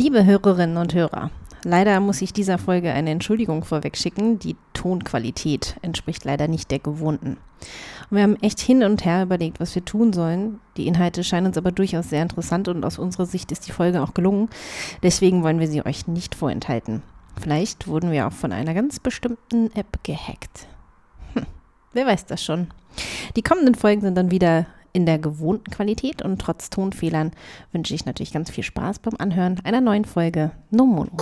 Liebe Hörerinnen und Hörer, leider muss ich dieser Folge eine Entschuldigung vorweg schicken. Die Tonqualität entspricht leider nicht der gewohnten. Und wir haben echt hin und her überlegt, was wir tun sollen. Die Inhalte scheinen uns aber durchaus sehr interessant und aus unserer Sicht ist die Folge auch gelungen. Deswegen wollen wir sie euch nicht vorenthalten. Vielleicht wurden wir auch von einer ganz bestimmten App gehackt. Hm, wer weiß das schon. Die kommenden Folgen sind dann wieder in der gewohnten Qualität und trotz Tonfehlern wünsche ich natürlich ganz viel Spaß beim Anhören einer neuen Folge No Mono.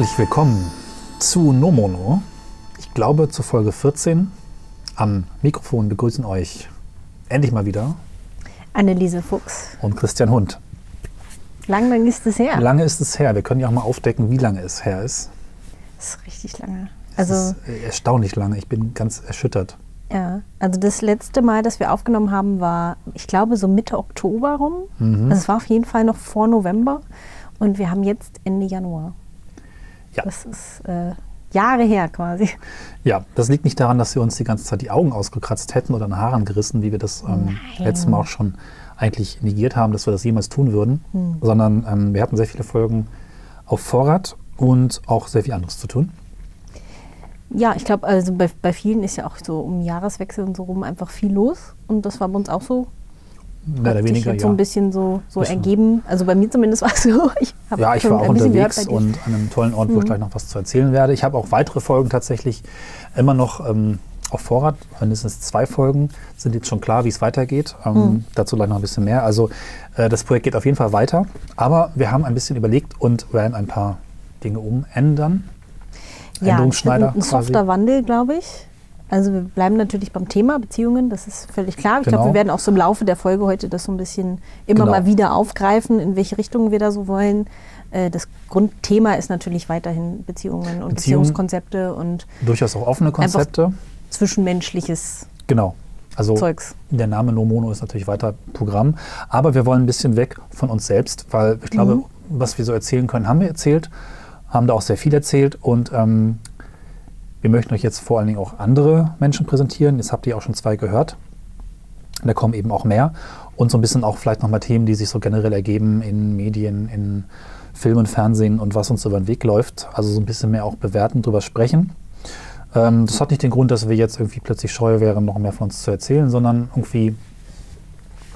Herzlich willkommen zu Nomono. Ich glaube zu Folge 14. Am Mikrofon begrüßen euch endlich mal wieder Anneliese Fuchs. und Christian Hund. Lang, lang ist es her. Lange ist es her. Wir können ja auch mal aufdecken, wie lange es her ist. Das ist richtig lange. Es Also, ist äh, erstaunlich lange. Ich bin ganz erschüttert. ja. Also das letzte Mal, das wir aufgenommen haben, war, ich glaube, so Mitte Oktober rum. Also es war auf jeden Fall noch vor November. Und wir haben jetzt Ende Januar. Ja. Das ist äh, Jahre her quasi. Ja, das liegt nicht daran, dass wir uns die ganze Zeit die Augen ausgekratzt hätten oder an Haaren gerissen, wie wir das ähm, letztes Mal auch schon eigentlich negiert haben, dass wir das jemals tun würden, sondern ähm, wir hatten sehr viele Folgen auf Vorrat und auch sehr viel anderes zu tun. Ja, ich glaube, also bei, bei vielen ist ja auch so um Jahreswechsel und so rum einfach viel los. Und das war bei uns auch so. Mehr oder weniger, ja. so ein bisschen so, so Bisschen. ergeben. Also bei mir zumindest war es so. Ich Ja, ich war auch unterwegs. Mhm. und an einem tollen Ort, wo ich gleich noch was zu erzählen werde. Ich habe auch weitere Folgen tatsächlich immer noch ähm, auf Vorrat. Mindestens zwei Folgen sind jetzt schon klar, wie es weitergeht. Ähm, Mhm. Dazu gleich noch ein bisschen mehr. Also äh, das Projekt geht auf jeden Fall weiter. Aber wir haben ein bisschen überlegt und werden ein paar Dinge umändern. Ja, Änderungsschneider ein, ein softer Wandel, glaube ich. Also wir bleiben natürlich beim Thema Beziehungen, das ist völlig klar. Ich Genau. glaube, wir werden auch so im Laufe der Folge heute das so ein bisschen immer Genau. mal wieder aufgreifen, in welche Richtung wir da so wollen. Äh, Das Grundthema ist natürlich weiterhin Beziehungen und Beziehungen. Beziehungskonzepte und Durchaus auch offene Konzepte. zwischenmenschliches Genau. Also Zeugs. Der Name No Mono ist natürlich weiter Programm, aber wir wollen ein bisschen weg von uns selbst, weil ich glaube, Mhm. was wir so erzählen können, haben wir erzählt, haben da auch sehr viel erzählt und ähm, wir möchten euch jetzt vor allen Dingen auch andere Menschen präsentieren. Jetzt habt ihr auch schon zwei gehört. Da kommen eben auch mehr und so ein bisschen auch vielleicht nochmal Themen, die sich so generell ergeben in Medien, in Film und Fernsehen und was uns über den Weg läuft. Also so ein bisschen mehr auch bewerten, drüber sprechen. Ähm, das hat nicht den Grund, dass wir jetzt irgendwie plötzlich scheu wären, noch mehr von uns zu erzählen, sondern irgendwie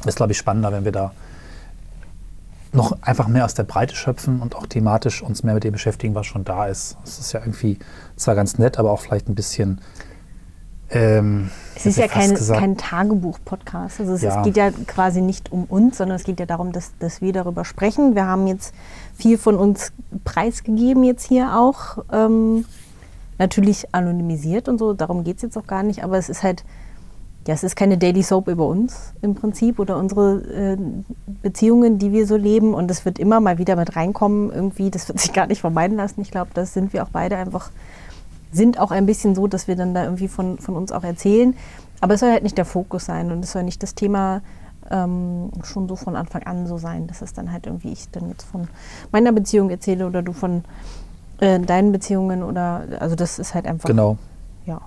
ist, glaube ich, spannender, wenn wir da noch einfach mehr aus der Breite schöpfen und auch thematisch uns mehr mit dem beschäftigen, was schon da ist. Es ist ja irgendwie zwar ganz nett, aber auch vielleicht ein bisschen. Ähm, Es ist ja kein, kein Tagebuch-Podcast. Also es, Ja. es geht ja quasi nicht um uns, sondern es geht ja darum, dass, dass wir darüber sprechen. Wir haben jetzt viel von uns preisgegeben jetzt hier auch. Ähm, natürlich anonymisiert und so, darum geht es jetzt auch gar nicht, aber es ist halt, ja, es ist keine Daily Soap über uns im Prinzip oder unsere äh, Beziehungen, die wir so leben und es wird immer mal wieder mit reinkommen irgendwie, das wird sich gar nicht vermeiden lassen. Ich glaube, das sind wir auch beide einfach sind auch ein bisschen so, dass wir dann da irgendwie von, von uns auch erzählen. Aber es soll halt nicht der Fokus sein und es soll nicht das Thema ähm, schon so von Anfang an so sein, dass es dann halt irgendwie ich dann jetzt von meiner Beziehung erzähle oder du von äh, deinen Beziehungen oder also das ist halt einfach Genau. ja.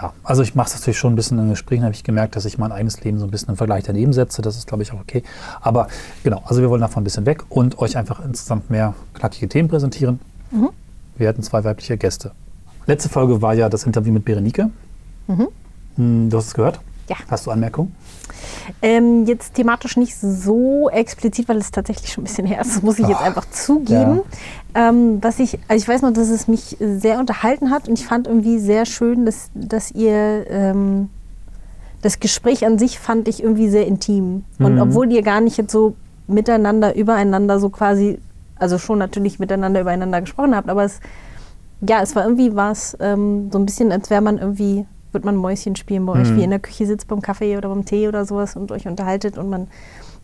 Ja, also ich mache es natürlich schon ein bisschen in Gesprächen, habe ich gemerkt, dass ich mein eigenes Leben so ein bisschen im Vergleich daneben setze. Das ist, glaube ich, auch okay. Aber genau, also wir wollen davon ein bisschen weg und euch einfach insgesamt mehr knackige Themen präsentieren. Mhm. Wir hatten zwei weibliche Gäste. Letzte Folge war ja das Interview mit Berenike. Hm, Du hast es gehört? Ja. Hast du Anmerkungen? Ähm, jetzt thematisch nicht so explizit, weil es tatsächlich schon ein bisschen her ist. Das muss ich jetzt einfach zugeben. Ähm, was ich, also ich weiß noch, dass es mich sehr unterhalten hat und ich fand irgendwie sehr schön, dass, dass ihr ähm, das Gespräch an sich fand ich irgendwie sehr intim. Und Mhm. obwohl ihr gar nicht jetzt so miteinander, übereinander so quasi, also schon natürlich miteinander übereinander gesprochen habt, aber es, ja, es war irgendwie was ähm, so ein bisschen, als wäre man irgendwie wird man Mäuschen spielen bei euch, Mhm. wie in der Küche sitzt beim Kaffee oder beim Tee oder sowas und euch unterhaltet und man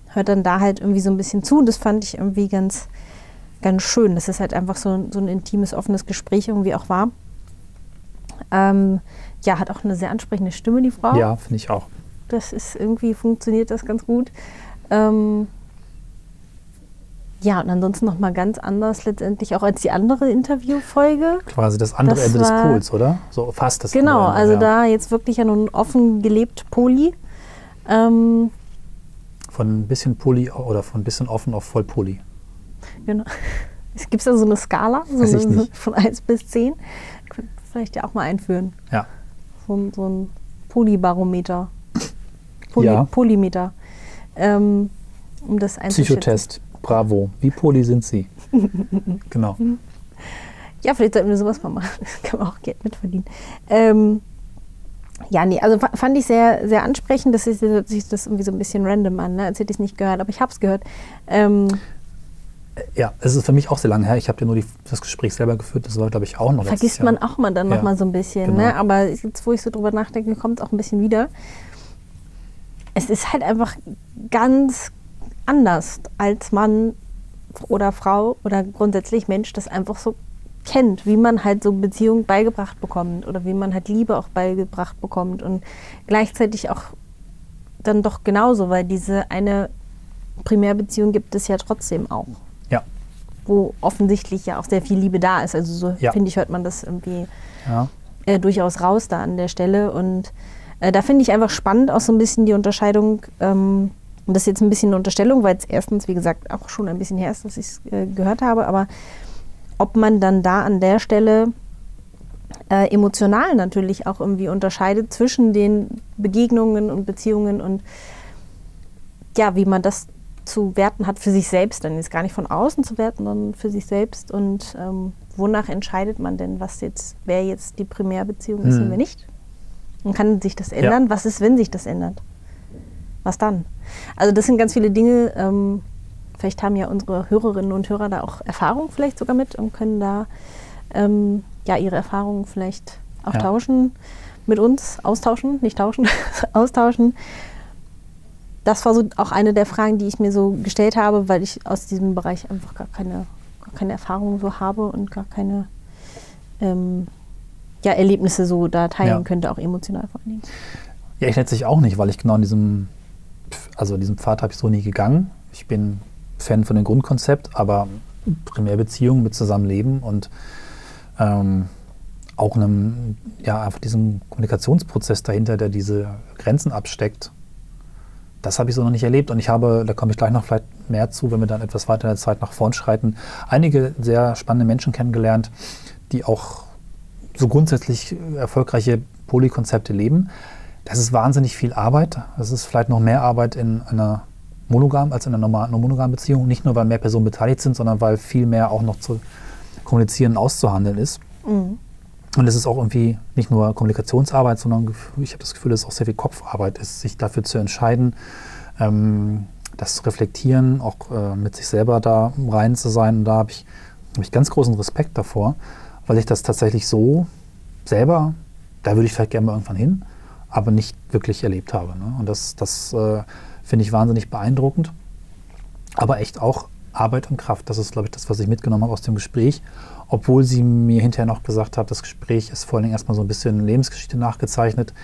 hört dann da halt irgendwie so ein bisschen zu. Das fand ich irgendwie ganz, ganz schön, dass es halt einfach so, so ein intimes, offenes Gespräch irgendwie auch war. Ähm, ja, hat auch eine sehr ansprechende Stimme, die Frau. Ja, finde ich auch. Das ist irgendwie funktioniert das ganz gut. Ähm, ja, und ansonsten nochmal ganz anders letztendlich auch als die andere Interviewfolge. Quasi das andere Das Ende des Pols, oder? So fast das Genau, andere Ende, also ja. da jetzt wirklich ja nun offen gelebt Poli. Ähm, Von ein bisschen Poli oder von ein bisschen offen auf voll Poli. genau. Es gibt da so eine Skala, so eine, nicht. von 1 bis 10. Könnte vielleicht ja auch mal einführen. Ja. So, ein- so ein Polybarometer. Poly, Ja. Polymeter. Ähm, um das einzuschätzen. Psychotest. Bravo. Wie Poli sind Sie? genau. Ja, vielleicht sollten wir sowas mal machen. Da kann man auch Geld mit verdienen. Ähm, ja, nee, also fa- fand ich sehr, sehr ansprechend. Das ist, sich das irgendwie so ein bisschen random an, ne? als hätte ich es nicht gehört, aber ich habe es gehört. Ähm, Ja, es ist für mich auch sehr lange her. Ich habe ja nur die, das Gespräch selber geführt. Das war, glaube ich, auch noch vergisst man auch mal dann Ja, noch mal so ein bisschen. genau. Ne? Aber jetzt, wo ich so drüber nachdenke, kommt es auch ein bisschen wieder. Es ist halt einfach ganz anders, als Mann oder Frau oder grundsätzlich Mensch das einfach so kennt, wie man halt so Beziehungen beigebracht bekommt oder wie man halt Liebe auch beigebracht bekommt und gleichzeitig auch dann doch genauso, weil diese eine Primärbeziehung gibt es ja trotzdem auch Ja, wo offensichtlich ja auch sehr viel Liebe da ist. Also so Ja. finde ich, hört man das irgendwie ja. äh, durchaus raus da an der Stelle. Und äh, da finde ich einfach spannend auch so ein bisschen die Unterscheidung. Ähm, und das ist jetzt ein bisschen eine Unterstellung, weil es erstens, wie gesagt, auch schon ein bisschen her ist, dass ich es äh, gehört habe. Aber ob man dann da an der Stelle äh, emotional natürlich auch irgendwie unterscheidet zwischen den Begegnungen und Beziehungen und ja, wie man das zu werten hat für sich selbst, dann jetzt gar nicht von außen zu werten, sondern für sich selbst und ähm, wonach entscheidet man denn, was jetzt, wer jetzt die Primärbeziehung ist und Hm. wer nicht? Und kann sich das ändern? Was ist, wenn sich das ändert? Was dann? Also das sind ganz viele Dinge, ähm, vielleicht haben ja unsere Hörerinnen und Hörer da auch Erfahrung vielleicht sogar mit und können da ähm, ja ihre Erfahrungen vielleicht auch Ja. tauschen mit uns, austauschen, nicht tauschen, austauschen. Das war so auch eine der Fragen, die ich mir so gestellt habe, weil ich aus diesem Bereich einfach gar keine, gar keine Erfahrung so habe und gar keine ähm, ja, Erlebnisse so da teilen Ja. könnte, auch emotional vor allen Dingen. Ja, ich letztlich auch nicht, weil ich genau in diesem, also diesen Pfad habe ich so nie gegangen. Ich bin Fan von dem Grundkonzept, aber Primärbeziehung mit Zusammenleben und ähm, auch einem, ja, einfach diesem Kommunikationsprozess dahinter, der diese Grenzen absteckt, das habe ich so noch nicht erlebt und ich habe, da komme ich gleich noch vielleicht mehr zu, wenn wir dann etwas weiter in der Zeit nach vorn schreiten, einige sehr spannende Menschen kennengelernt, die auch so grundsätzlich erfolgreiche Polykonzepte leben. Das ist wahnsinnig viel Arbeit. Das ist vielleicht noch mehr Arbeit in einer monogam als in einer normalen monogamen Beziehung. Nicht nur, weil mehr Personen beteiligt sind, sondern weil viel mehr auch noch zu kommunizieren und auszuhandeln ist. Mhm. Und es ist auch irgendwie nicht nur Kommunikationsarbeit, sondern ich habe das Gefühl, dass es auch sehr viel Kopfarbeit ist, sich dafür zu entscheiden, ähm, das zu reflektieren, auch äh, mit sich selber da rein zu sein. Und da habe ich, hab ich ganz großen Respekt davor, weil ich das tatsächlich so selber, da würde ich vielleicht gerne mal irgendwann hin, aber nicht wirklich erlebt habe. Ne? Und das, das äh, finde ich wahnsinnig beeindruckend. Aber echt auch Arbeit und Kraft. Das ist, glaube ich, das, was ich mitgenommen habe aus dem Gespräch. Obwohl sie mir hinterher noch gesagt hat, das Gespräch ist vor allen Dingen erstmal so ein bisschen Lebensgeschichte nachgezeichnet,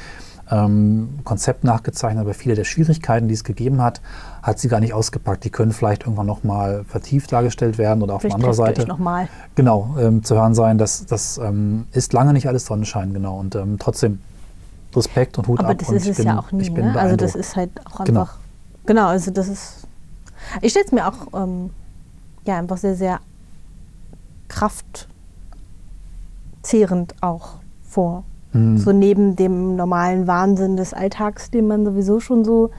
ähm, Konzept nachgezeichnet, aber viele der Schwierigkeiten, die es gegeben hat, hat sie gar nicht ausgepackt. Die können vielleicht irgendwann nochmal vertieft dargestellt werden oder auf Vielleicht ihr Seite nochmal. genau ähm, zu hören sein. Das, das ähm, ist lange nicht alles Sonnenschein, genau. Und ähm, trotzdem Respekt und Hut Aber ab. das und ist es bin, ja auch nie. Ne? Also das ist halt auch Genau. einfach. Genau, also das ist. Ich stelle es mir auch ähm, ja einfach sehr, sehr kraftzehrend auch vor. Mhm. So neben dem normalen Wahnsinn des Alltags, den man sowieso schon so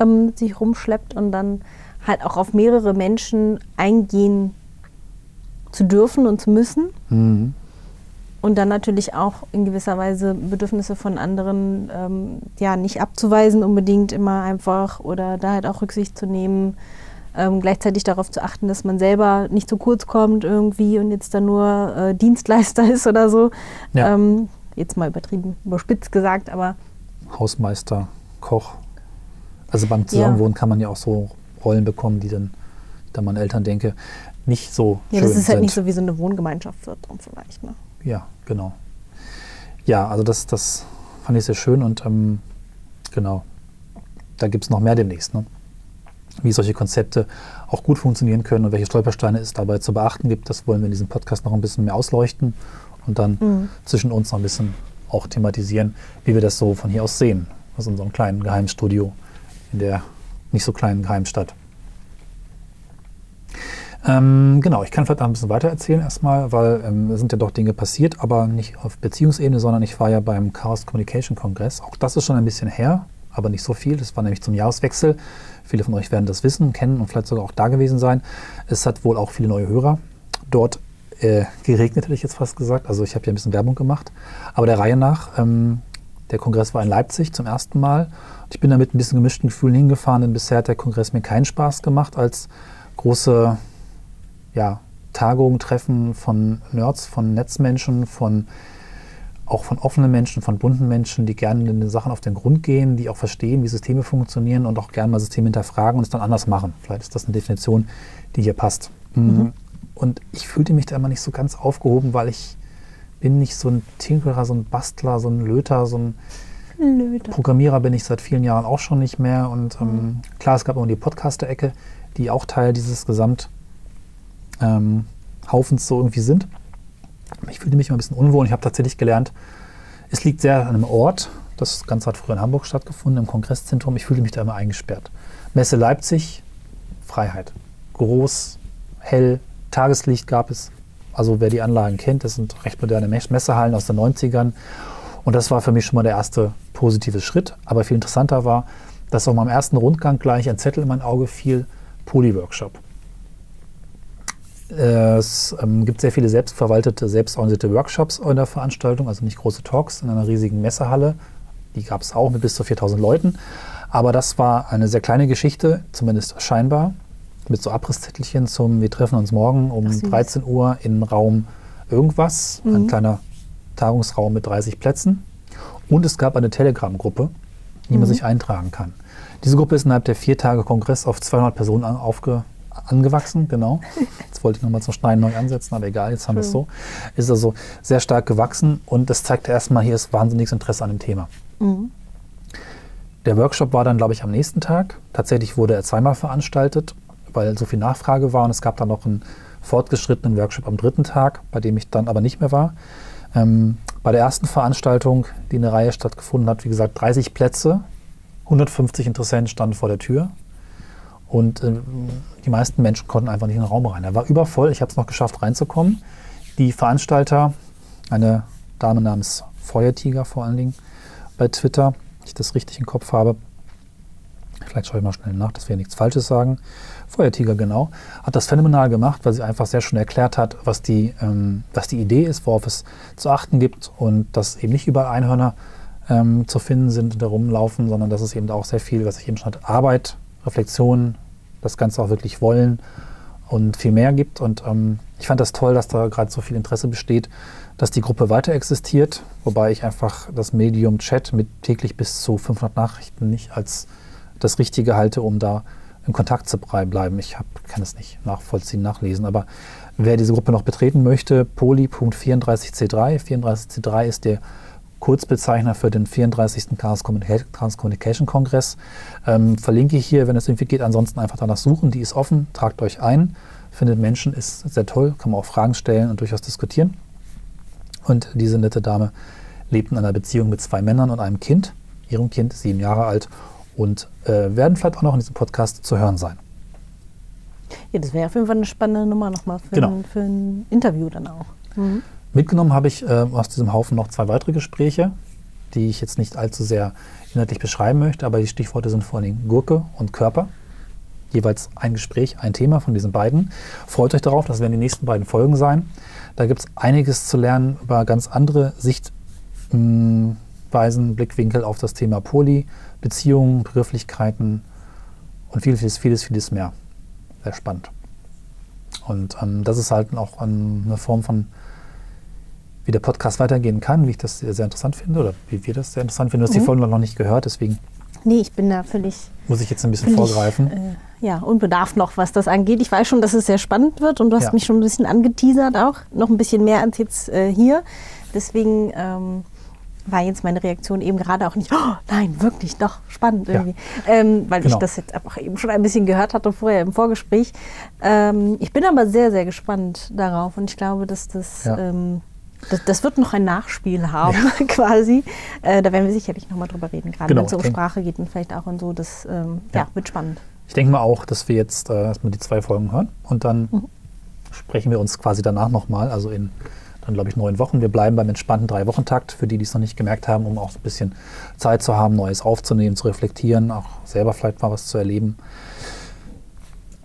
ähm, sich rumschleppt und dann halt auch auf mehrere Menschen eingehen zu dürfen und zu müssen. Mhm. Und dann natürlich auch in gewisser Weise Bedürfnisse von anderen ähm, ja nicht abzuweisen unbedingt immer einfach oder da halt auch Rücksicht zu nehmen. Ähm, gleichzeitig darauf zu achten, dass man selber nicht zu kurz kommt irgendwie und jetzt dann nur äh, Dienstleister ist oder so. Ja. Ähm, jetzt mal übertrieben, überspitzt gesagt, aber Hausmeister, Koch. Also beim Zusammenwohnen kann man ja auch so Rollen bekommen, die dann, da man Eltern denke, nicht so Ja, schön das ist halt sind. nicht so wie so eine Wohngemeinschaft wird vielleicht. Ne? Ja, genau. Ja, also das, das fand ich sehr schön und ähm, genau, da gibt es noch mehr demnächst, ne? wie solche Konzepte auch gut funktionieren können und welche Stolpersteine es dabei zu beachten gibt. Das wollen wir in diesem Podcast noch ein bisschen mehr ausleuchten und dann Mhm. zwischen uns noch ein bisschen auch thematisieren, wie wir das so von hier aus sehen, aus unserem kleinen Geheimstudio in der nicht so kleinen Geheimstadt. Ähm, genau, ich kann vielleicht noch ein bisschen weiter erzählen erstmal, weil ähm, sind ja doch Dinge passiert, aber nicht auf Beziehungsebene, sondern ich war ja beim Chaos Communication Kongress. Auch das ist schon ein bisschen her, aber nicht so viel. Das war nämlich zum Jahreswechsel. Viele von euch werden das wissen, kennen und vielleicht sogar auch da gewesen sein. Es hat wohl auch viele neue Hörer dort äh, geregnet, hätte ich jetzt fast gesagt. Also ich habe ja ein bisschen Werbung gemacht. Aber der Reihe nach, ähm, der Kongress war in Leipzig zum ersten Mal. Ich bin da mit ein bisschen gemischten Gefühlen hingefahren, denn bisher hat der Kongress mir keinen Spaß gemacht als große ja, Tagungen, Treffen von Nerds, von Netzmenschen, von auch von offenen Menschen, von bunten Menschen, die gerne den Sachen auf den Grund gehen, die auch verstehen, wie Systeme funktionieren und auch gerne mal Systeme hinterfragen und es dann anders machen. Vielleicht ist das eine Definition, die hier passt. Mhm. Und ich fühlte mich da immer nicht so ganz aufgehoben, weil ich bin nicht so ein Tinkerer, so ein Bastler, so ein Löter, so ein Blöd. Programmierer bin ich seit vielen Jahren auch schon nicht mehr. Und ähm, klar, es gab auch die Podcaster-Ecke, die auch Teil dieses Gesamthaufens ähm, Haufens so irgendwie sind. Ich fühlte mich immer ein bisschen unwohl. Ich habe tatsächlich gelernt, es liegt sehr an einem Ort. Das Ganze hat früher in Hamburg stattgefunden, im Kongresszentrum. Ich fühlte mich da immer eingesperrt. Messe Leipzig, Freiheit. Groß, hell, Tageslicht gab es. Also wer die Anlagen kennt, das sind recht moderne Mes- Messehallen aus den 90ern. Und das war für mich schon mal der erste positive Schritt. Aber viel interessanter war, dass auch mal im ersten Rundgang gleich ein Zettel in mein Auge fiel, Poly-Workshop. Es ähm, gibt sehr viele selbstverwaltete, selbstorganisierte Workshops in der Veranstaltung, also nicht große Talks in einer riesigen Messehalle. Die gab es auch mit bis zu 4000 Leuten. Aber das war eine sehr kleine Geschichte, zumindest scheinbar, mit so Abrisszettelchen zum Wir treffen uns morgen um Ach, süß. 13 Uhr in Raum irgendwas, ein Mhm. kleiner Tagungsraum mit 30 Plätzen. Und es gab eine Telegram-Gruppe, in die man sich eintragen kann. Diese Gruppe ist innerhalb der vier Tage Kongress auf 200 Personen aufge, angewachsen, genau. Jetzt wollte ich nochmal zum Schneiden neu ansetzen, aber egal, jetzt haben wir es so. Ist also sehr stark gewachsen und das zeigt erstmal, hier ist wahnsinniges Interesse an dem Thema. Mhm. Der Workshop war dann, glaube ich, am nächsten Tag. Tatsächlich wurde er zweimal veranstaltet, weil so viel Nachfrage war und es gab dann noch einen fortgeschrittenen Workshop am dritten Tag, bei dem ich dann aber nicht mehr war. Ähm, bei der ersten Veranstaltung, die in der Reihe stattgefunden hat, wie gesagt, 30 Plätze, 150 Interessenten standen vor der Tür und ähm, die meisten Menschen konnten einfach nicht in den Raum rein. Er war übervoll, ich habe es noch geschafft reinzukommen. Die Veranstalter, eine Dame namens Feuertiger vor allen Dingen bei Twitter, wenn ich das richtig im Kopf habe, vielleicht schaue ich mal schnell nach, dass wir nichts Falsches sagen. Feuertiger, genau, hat das phänomenal gemacht, weil sie einfach sehr schön erklärt hat, was die, ähm, was die Idee ist, worauf es zu achten gibt und dass eben nicht überall Einhörner ähm, zu finden sind und da rumlaufen, sondern dass es eben auch sehr viel, was ich eben schon hatte, Arbeit, Reflexion, das Ganze auch wirklich wollen und viel mehr gibt. Und ähm, ich fand das toll, dass da gerade so viel Interesse besteht, dass die Gruppe weiter existiert, wobei ich einfach das Medium Chat mit täglich bis zu 500 Nachrichten nicht als das Richtige halte, um da in Kontakt zu bleiben. Ich hab, kann es nicht nachvollziehen, nachlesen, aber wer diese Gruppe noch betreten möchte, poly.34c3. 34c3 ist der Kurzbezeichner für den 34. Chaos Communica- Chaos Communication Kongress. Ähm, verlinke ich hier, wenn es irgendwie geht. Ansonsten einfach danach suchen. Die ist offen. Tragt euch ein. Findet Menschen, ist sehr toll. Kann man auch Fragen stellen und durchaus diskutieren. Und diese nette Dame lebt in einer Beziehung mit zwei Männern und einem Kind. Ihrem Kind sieben Jahre alt und äh, werden vielleicht auch noch in diesem Podcast zu hören sein. Ja, das wäre auf jeden Fall eine spannende Nummer nochmal für, Genau. ein, für ein Interview dann auch. Mhm. Mitgenommen habe ich äh, aus diesem Haufen noch zwei weitere Gespräche, die ich jetzt nicht allzu sehr inhaltlich beschreiben möchte, aber die Stichworte sind vor Dingen Gurke und Körper. Jeweils ein Gespräch, ein Thema von diesen beiden. Freut euch darauf, das werden die nächsten beiden Folgen sein. Da gibt es einiges zu lernen über ganz andere Sichtweisen, Blickwinkel auf das Thema Poli, Beziehungen, Begrifflichkeiten und vieles, vieles, vieles, vieles mehr. Sehr spannend. Und ähm, das ist halt auch ähm, eine Form von wie der Podcast weitergehen kann, wie ich das sehr, sehr interessant finde oder wie wir das sehr interessant finden. Du hast die Mhm. Folge noch nicht gehört, deswegen Nee, ich bin da völlig, Muss ich jetzt ein bisschen völlig vorgreifen? äh, ja, unbedarft noch, was das angeht. Ich weiß schon, dass es sehr spannend wird und du hast Ja. mich schon ein bisschen angeteasert auch. Noch ein bisschen mehr als jetzt äh, hier. Deswegen ähm, war jetzt meine Reaktion eben gerade auch nicht, oh, nein, wirklich, doch, spannend Ja. irgendwie. Ähm, weil Genau. ich das jetzt einfach eben schon ein bisschen gehört hatte vorher im Vorgespräch. Ähm, ich bin aber sehr, sehr gespannt darauf und ich glaube, dass das, Ja. ähm, das, das wird noch ein Nachspiel haben, quasi. Äh, da werden wir sicherlich nochmal drüber reden, gerade Genau, wenn es um Sprache geht und vielleicht auch und so. Das ähm, Ja. ja. wird spannend. Ich denke mal auch, dass wir jetzt äh, erstmal die zwei Folgen hören und dann Mhm. sprechen wir uns quasi danach nochmal, also in dann glaube ich neun Wochen. Wir bleiben beim entspannten Drei-Wochen-Takt, für die, die es noch nicht gemerkt haben, um auch ein bisschen Zeit zu haben, Neues aufzunehmen, zu reflektieren, auch selber vielleicht mal was zu erleben.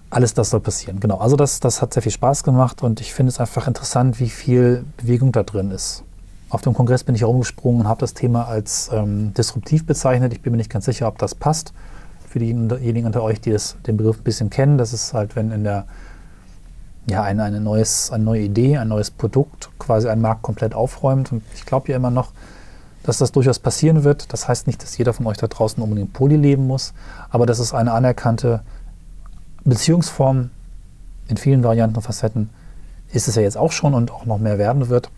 Alles das soll passieren, genau. Also das, das hat sehr viel Spaß gemacht und ich finde es einfach interessant, wie viel Bewegung da drin ist. Auf dem Kongress bin ich herumgesprungen und habe das Thema als ähm, disruptiv bezeichnet. Ich bin mir nicht ganz sicher, ob das passt. Für diejenigen unter euch, die das, den Begriff ein bisschen kennen, das ist halt, wenn in der ja, eine, eine, neues, eine neue Idee, ein neues Produkt quasi einen Markt komplett aufräumt. Und ich glaube ja immer noch, dass das durchaus passieren wird. Das heißt nicht, dass jeder von euch da draußen unbedingt Poly leben muss, aber das ist eine anerkannte Beziehungsform in vielen Varianten und Facetten. Ist es ja jetzt auch schon und auch noch mehr werden wird.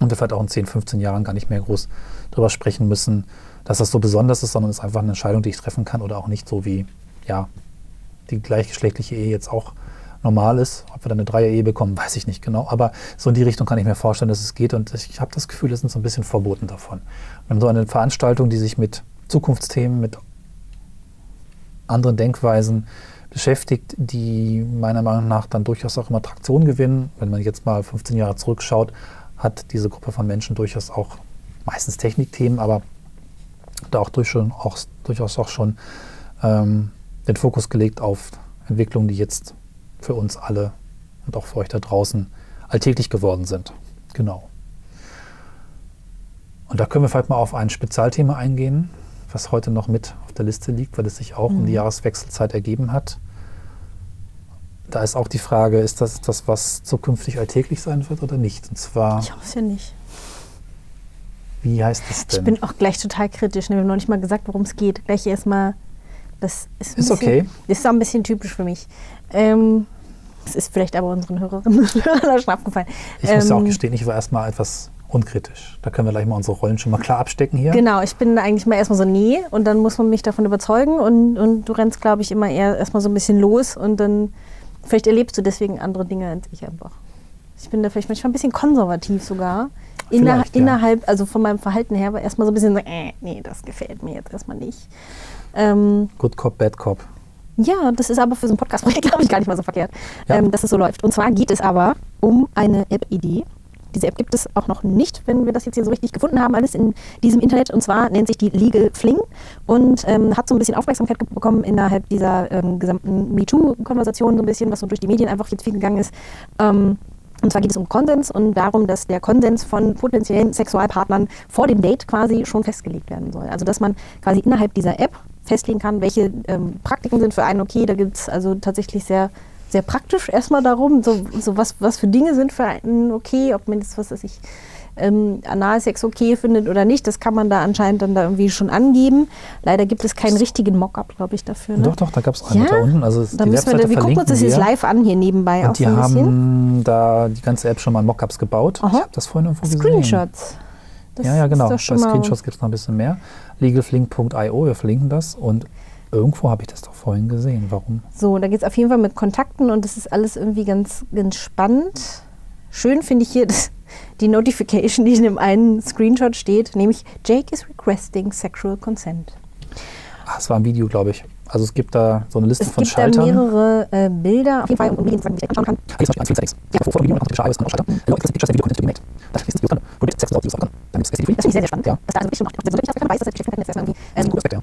Und wir vielleicht auch in 10, 15 Jahren gar nicht mehr groß drüber sprechen müssen, dass das so besonders ist, sondern es ist einfach eine Entscheidung, die ich treffen kann oder auch nicht so wie, ja, die gleichgeschlechtliche Ehe jetzt auch normal ist. Ob wir dann eine Dreier-Ehe bekommen, weiß ich nicht genau. Aber so in die Richtung kann ich mir vorstellen, dass es geht. Und ich habe das Gefühl, es sind so ein bisschen verboten davon. Wir haben so eine Veranstaltung, die sich mit Zukunftsthemen, mit anderen Denkweisen beschäftigt, die meiner Meinung nach dann durchaus auch immer Traktion gewinnen. Wenn man jetzt mal 15 Jahre zurückschaut, hat diese Gruppe von Menschen durchaus auch meistens Technikthemen, aber da auch, durch schon, auch durchaus auch schon ähm, den Fokus gelegt auf Entwicklungen, die jetzt für uns alle und auch für euch da draußen alltäglich geworden sind. Genau. Und da können wir vielleicht mal auf ein Spezialthema eingehen, was heute noch mit auf der Liste liegt, weil es sich auch um die Jahreswechselzeit ergeben hat. Da ist auch die Frage, ist das das, was zukünftig alltäglich sein wird oder nicht? Und zwar, Ich hoffe es ja nicht. wie heißt Ich denn? bin auch gleich total kritisch. ne? Wir haben noch nicht mal gesagt, worum es geht. Gleich erstmal. Das ist, Ist bisschen, okay. Das ist auch ein bisschen typisch für mich. Ähm, das ist vielleicht aber unseren Hörerinnen und Hörern schon aufgefallen. ich muss ja auch Ähm, gestehen, ich war erstmal etwas unkritisch. Da können wir gleich mal unsere Rollen schon mal klar abstecken hier. Genau, ich bin eigentlich mal erstmal so, nee, und dann muss man mich davon überzeugen und, und du rennst, glaube ich, immer eher erstmal so ein bisschen los und dann, vielleicht erlebst du deswegen andere Dinge als ich einfach. Ich bin da vielleicht manchmal ein bisschen konservativ sogar. Inner, ja. Innerhalb, also von meinem Verhalten her, war erstmal so ein bisschen so, äh, nee, das gefällt mir jetzt erstmal nicht. Ähm, Good Cop, Bad Cop. ja, das ist aber für so ein Podcast-Projekt, glaube ich, gar nicht mal so verkehrt, Ja. ähm, dass es so läuft. Und zwar geht es aber um eine App-Idee. Diese App gibt es auch noch nicht, wenn wir das jetzt hier so richtig gefunden haben, alles in diesem Internet. Und zwar nennt sich die Legal Fling und ähm, hat so ein bisschen Aufmerksamkeit bekommen innerhalb dieser ähm, gesamten MeToo-Konversation, so ein bisschen, was so durch die Medien einfach jetzt viel gegangen ist. Ähm, und zwar geht es um Konsens und darum, dass der Konsens von potenziellen Sexualpartnern vor dem Date quasi schon festgelegt werden soll. Also dass man quasi innerhalb dieser App festlegen kann, welche ähm, Praktiken sind für einen okay. Da gibt es also tatsächlich sehr, sehr praktisch erstmal darum, so, so was, was für Dinge sind für einen okay, ob man jetzt, was weiß ich, ähm, Analsex okay findet oder nicht, das kann man da anscheinend dann da irgendwie schon angeben. Leider gibt es keinen richtigen Mockup, glaube ich, dafür. Ne? Doch, doch, da gab es einen Ja? da unten. Also Da die müssen wir, Webseite wir gucken uns das jetzt live an hier nebenbei auch Und die so ein bisschen. haben da die ganze App schon mal Mockups gebaut. Aha. Ich habe das vorhin irgendwo gesehen. Screenshots. Das ja, ja, genau. Bei Screenshots gibt es noch ein bisschen mehr. Legalflink.io, wir verlinken das. Und irgendwo habe ich das doch vorhin gesehen. Warum? So, da geht es auf jeden Fall mit Kontakten und das ist alles irgendwie ganz, ganz spannend. Schön finde ich hier das, die Notification, die in dem einen Screenshot steht, nämlich Jake is requesting sexual consent. Ah, es war ein Video, glaube ich. Also es gibt da so eine Liste Es von gibt da Schaltern. mehrere äh, Bilder, auf jeden Fall, und Medien, die man sich anschauen kann. Hier ist zum Beispiel 1 Ja, Foto, Video, typischer iOS Schalter. Allow explicit pictures and video content to be made. Da ist das Video drin. Probiert Sex of gun. Dann gibt es. Das finde ich sehr, sehr spannend. Ja. Dass da also wirklich schon noch, also ich weiß, dass das Geschäft jetzt erstmal irgendwie. Das ist ein Ähm, guter Aspekt, ja.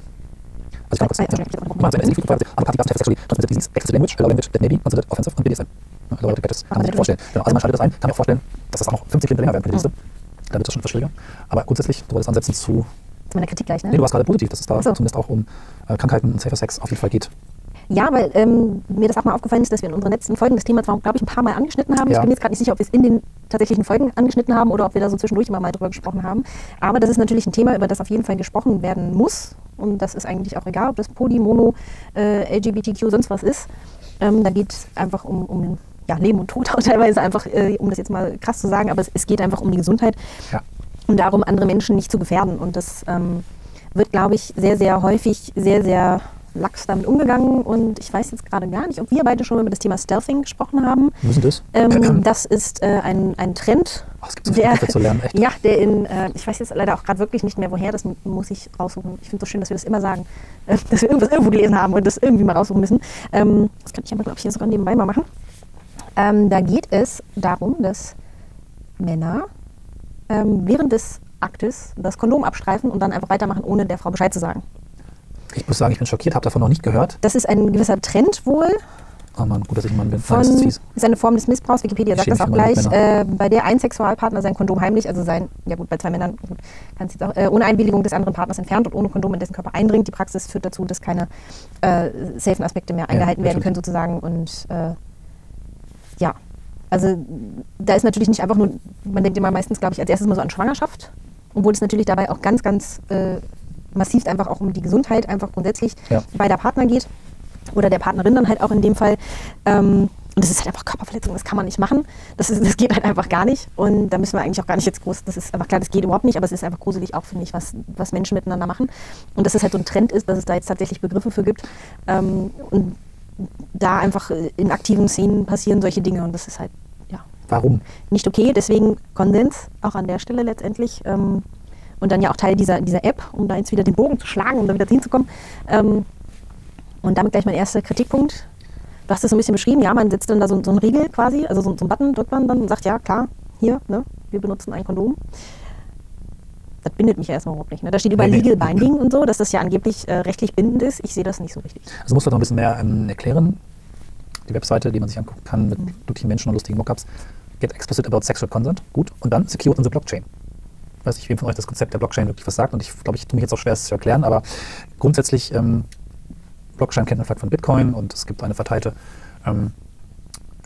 Also kann Ah. Genau, also mir vorstellen, dass das auch noch 50 Kilometer länger werden könnte, die Liste. Da wird das schon verschwieriger. Aber grundsätzlich, du wolltest ansetzen zu zu meiner Kritik gleich, ne? Nee, du warst gerade positiv, dass es da so. zumindest auch um äh, Krankheiten und safer Sex auf jeden Fall geht. Ja, weil ähm, mir das auch mal aufgefallen ist, dass wir in unseren letzten Folgen das Thema zwar, glaube ich, ein paar Mal angeschnitten haben. Ja. Ich bin mir jetzt gerade nicht sicher, ob wir es in den tatsächlichen Folgen angeschnitten haben oder ob wir da so zwischendurch immer mal drüber gesprochen haben. Aber das ist natürlich ein Thema, über das auf jeden Fall gesprochen werden muss. Und das ist eigentlich auch egal, ob das Poly, Mono, äh, LGBTQ, sonst was ist. Ähm, da geht es einfach um, um ja, Leben und Tod auch teilweise einfach, äh, um das jetzt mal krass zu sagen, aber es, es geht einfach um die Gesundheit Ja. und darum, andere Menschen nicht zu gefährden. Und das ähm, wird, glaube ich, sehr, sehr häufig sehr, sehr lax damit umgegangen. Und ich weiß jetzt gerade gar nicht, ob wir beide schon über das Thema Stealthing gesprochen haben. Müssen das? Ähm, das ist äh, ein, ein Trend. Ach, es gibt so viele Begriffe zu lernen, echt. Ja, der in, äh, ich weiß jetzt leider auch gerade wirklich nicht mehr, woher, das mu- muss ich raussuchen. Ich finde es so schön, dass wir das immer sagen, äh, dass wir irgendwas irgendwo gelesen haben und das irgendwie mal raussuchen müssen. Ähm, das kann ich aber, glaube ich, hier sogar nebenbei mal machen. Ähm, da geht es darum, dass Männer ähm, während des Aktes das Kondom abstreifen und dann einfach weitermachen, ohne der Frau Bescheid zu sagen. Ich muss sagen, ich bin schockiert, habe davon noch nicht gehört. Das ist ein gewisser Trend wohl. Oh Mann, gut, dass ich Mann bin. Von, Nein, das ist ist eine Form des Missbrauchs. Wikipedia Ich sagt das auch gleich. Äh, bei der ein Sexualpartner sein Kondom heimlich, also sein, ja gut, bei zwei Männern, gut, kann's jetzt auch, äh, ohne Einwilligung des anderen Partners entfernt und ohne Kondom in dessen Körper eindringt. Die Praxis führt dazu, dass keine äh, safen Aspekte mehr eingehalten werden natürlich. können sozusagen. Und äh, ja, also da ist natürlich nicht einfach nur, man denkt immer meistens, glaube ich, als erstes mal so an Schwangerschaft, obwohl es natürlich dabei auch ganz, ganz äh, massiv einfach auch um die Gesundheit einfach grundsätzlich Ja. beider Partner geht oder der Partnerin dann halt auch in dem Fall. Ähm, und das ist halt einfach Körperverletzung, das kann man nicht machen. Das, ist, das geht halt einfach gar nicht. Und da müssen wir eigentlich auch gar nicht jetzt groß, das ist einfach klar, das geht überhaupt nicht, aber es ist einfach gruselig auch, finde ich, was, was Menschen miteinander machen. Und dass es halt so ein Trend ist, dass es da jetzt tatsächlich Begriffe für gibt. Ähm, und da einfach in aktiven Szenen passieren solche Dinge und das ist halt, ja, Warum? nicht okay. Deswegen Konsens auch an der Stelle letztendlich. Ähm, und dann ja auch Teil dieser, dieser App, um da jetzt wieder den Bogen zu schlagen, um da wieder hinzukommen. Ähm, und damit gleich mein erster Kritikpunkt. Du hast es so ein bisschen beschrieben, ja, man setzt dann da so, so einen Riegel quasi, also so, so einen Button drückt man dann und sagt, ja, klar, hier, ne, wir benutzen ein Kondom. Das bindet mich ja erstmal überhaupt nicht. Ne? Da steht überall Nee, nee. Legal Binding und so, dass das ja angeblich äh, rechtlich bindend ist. Ich sehe das nicht so richtig. Also muss man noch ein bisschen mehr ähm, erklären. Die Webseite, die man sich angucken kann mit lustigen Menschen und lustigen Mockups. Get explicit about sexual consent. Gut. Und dann secured in the blockchain. Ich weiß nicht, wem von euch das Konzept der Blockchain wirklich was sagt. Und ich glaube, ich tue mich jetzt auch schwer, es zu erklären. Aber grundsätzlich, ähm, Blockchain kennt man vielleicht von Bitcoin und es gibt eine verteilte ähm,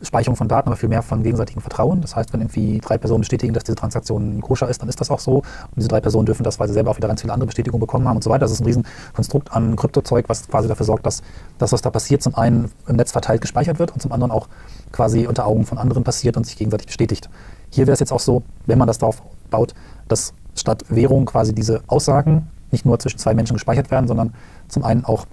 Speicherung von Daten, aber viel mehr von gegenseitigem Vertrauen. Das heißt, wenn irgendwie drei Personen bestätigen, dass diese Transaktion koscher ist, dann ist das auch so. Und diese drei Personen dürfen das, weil sie selber auch wieder ganz viele andere Bestätigungen bekommen haben und so weiter. Das ist ein Riesenkonstrukt an Kryptozeug, was quasi dafür sorgt, dass das, was da passiert, zum einen im Netz verteilt gespeichert wird und zum anderen auch quasi unter Augen von anderen passiert und sich gegenseitig bestätigt. Hier wäre es jetzt auch so, wenn man das darauf baut, dass statt Währung quasi diese Aussagen nicht nur zwischen zwei Menschen gespeichert werden, sondern zum einen auch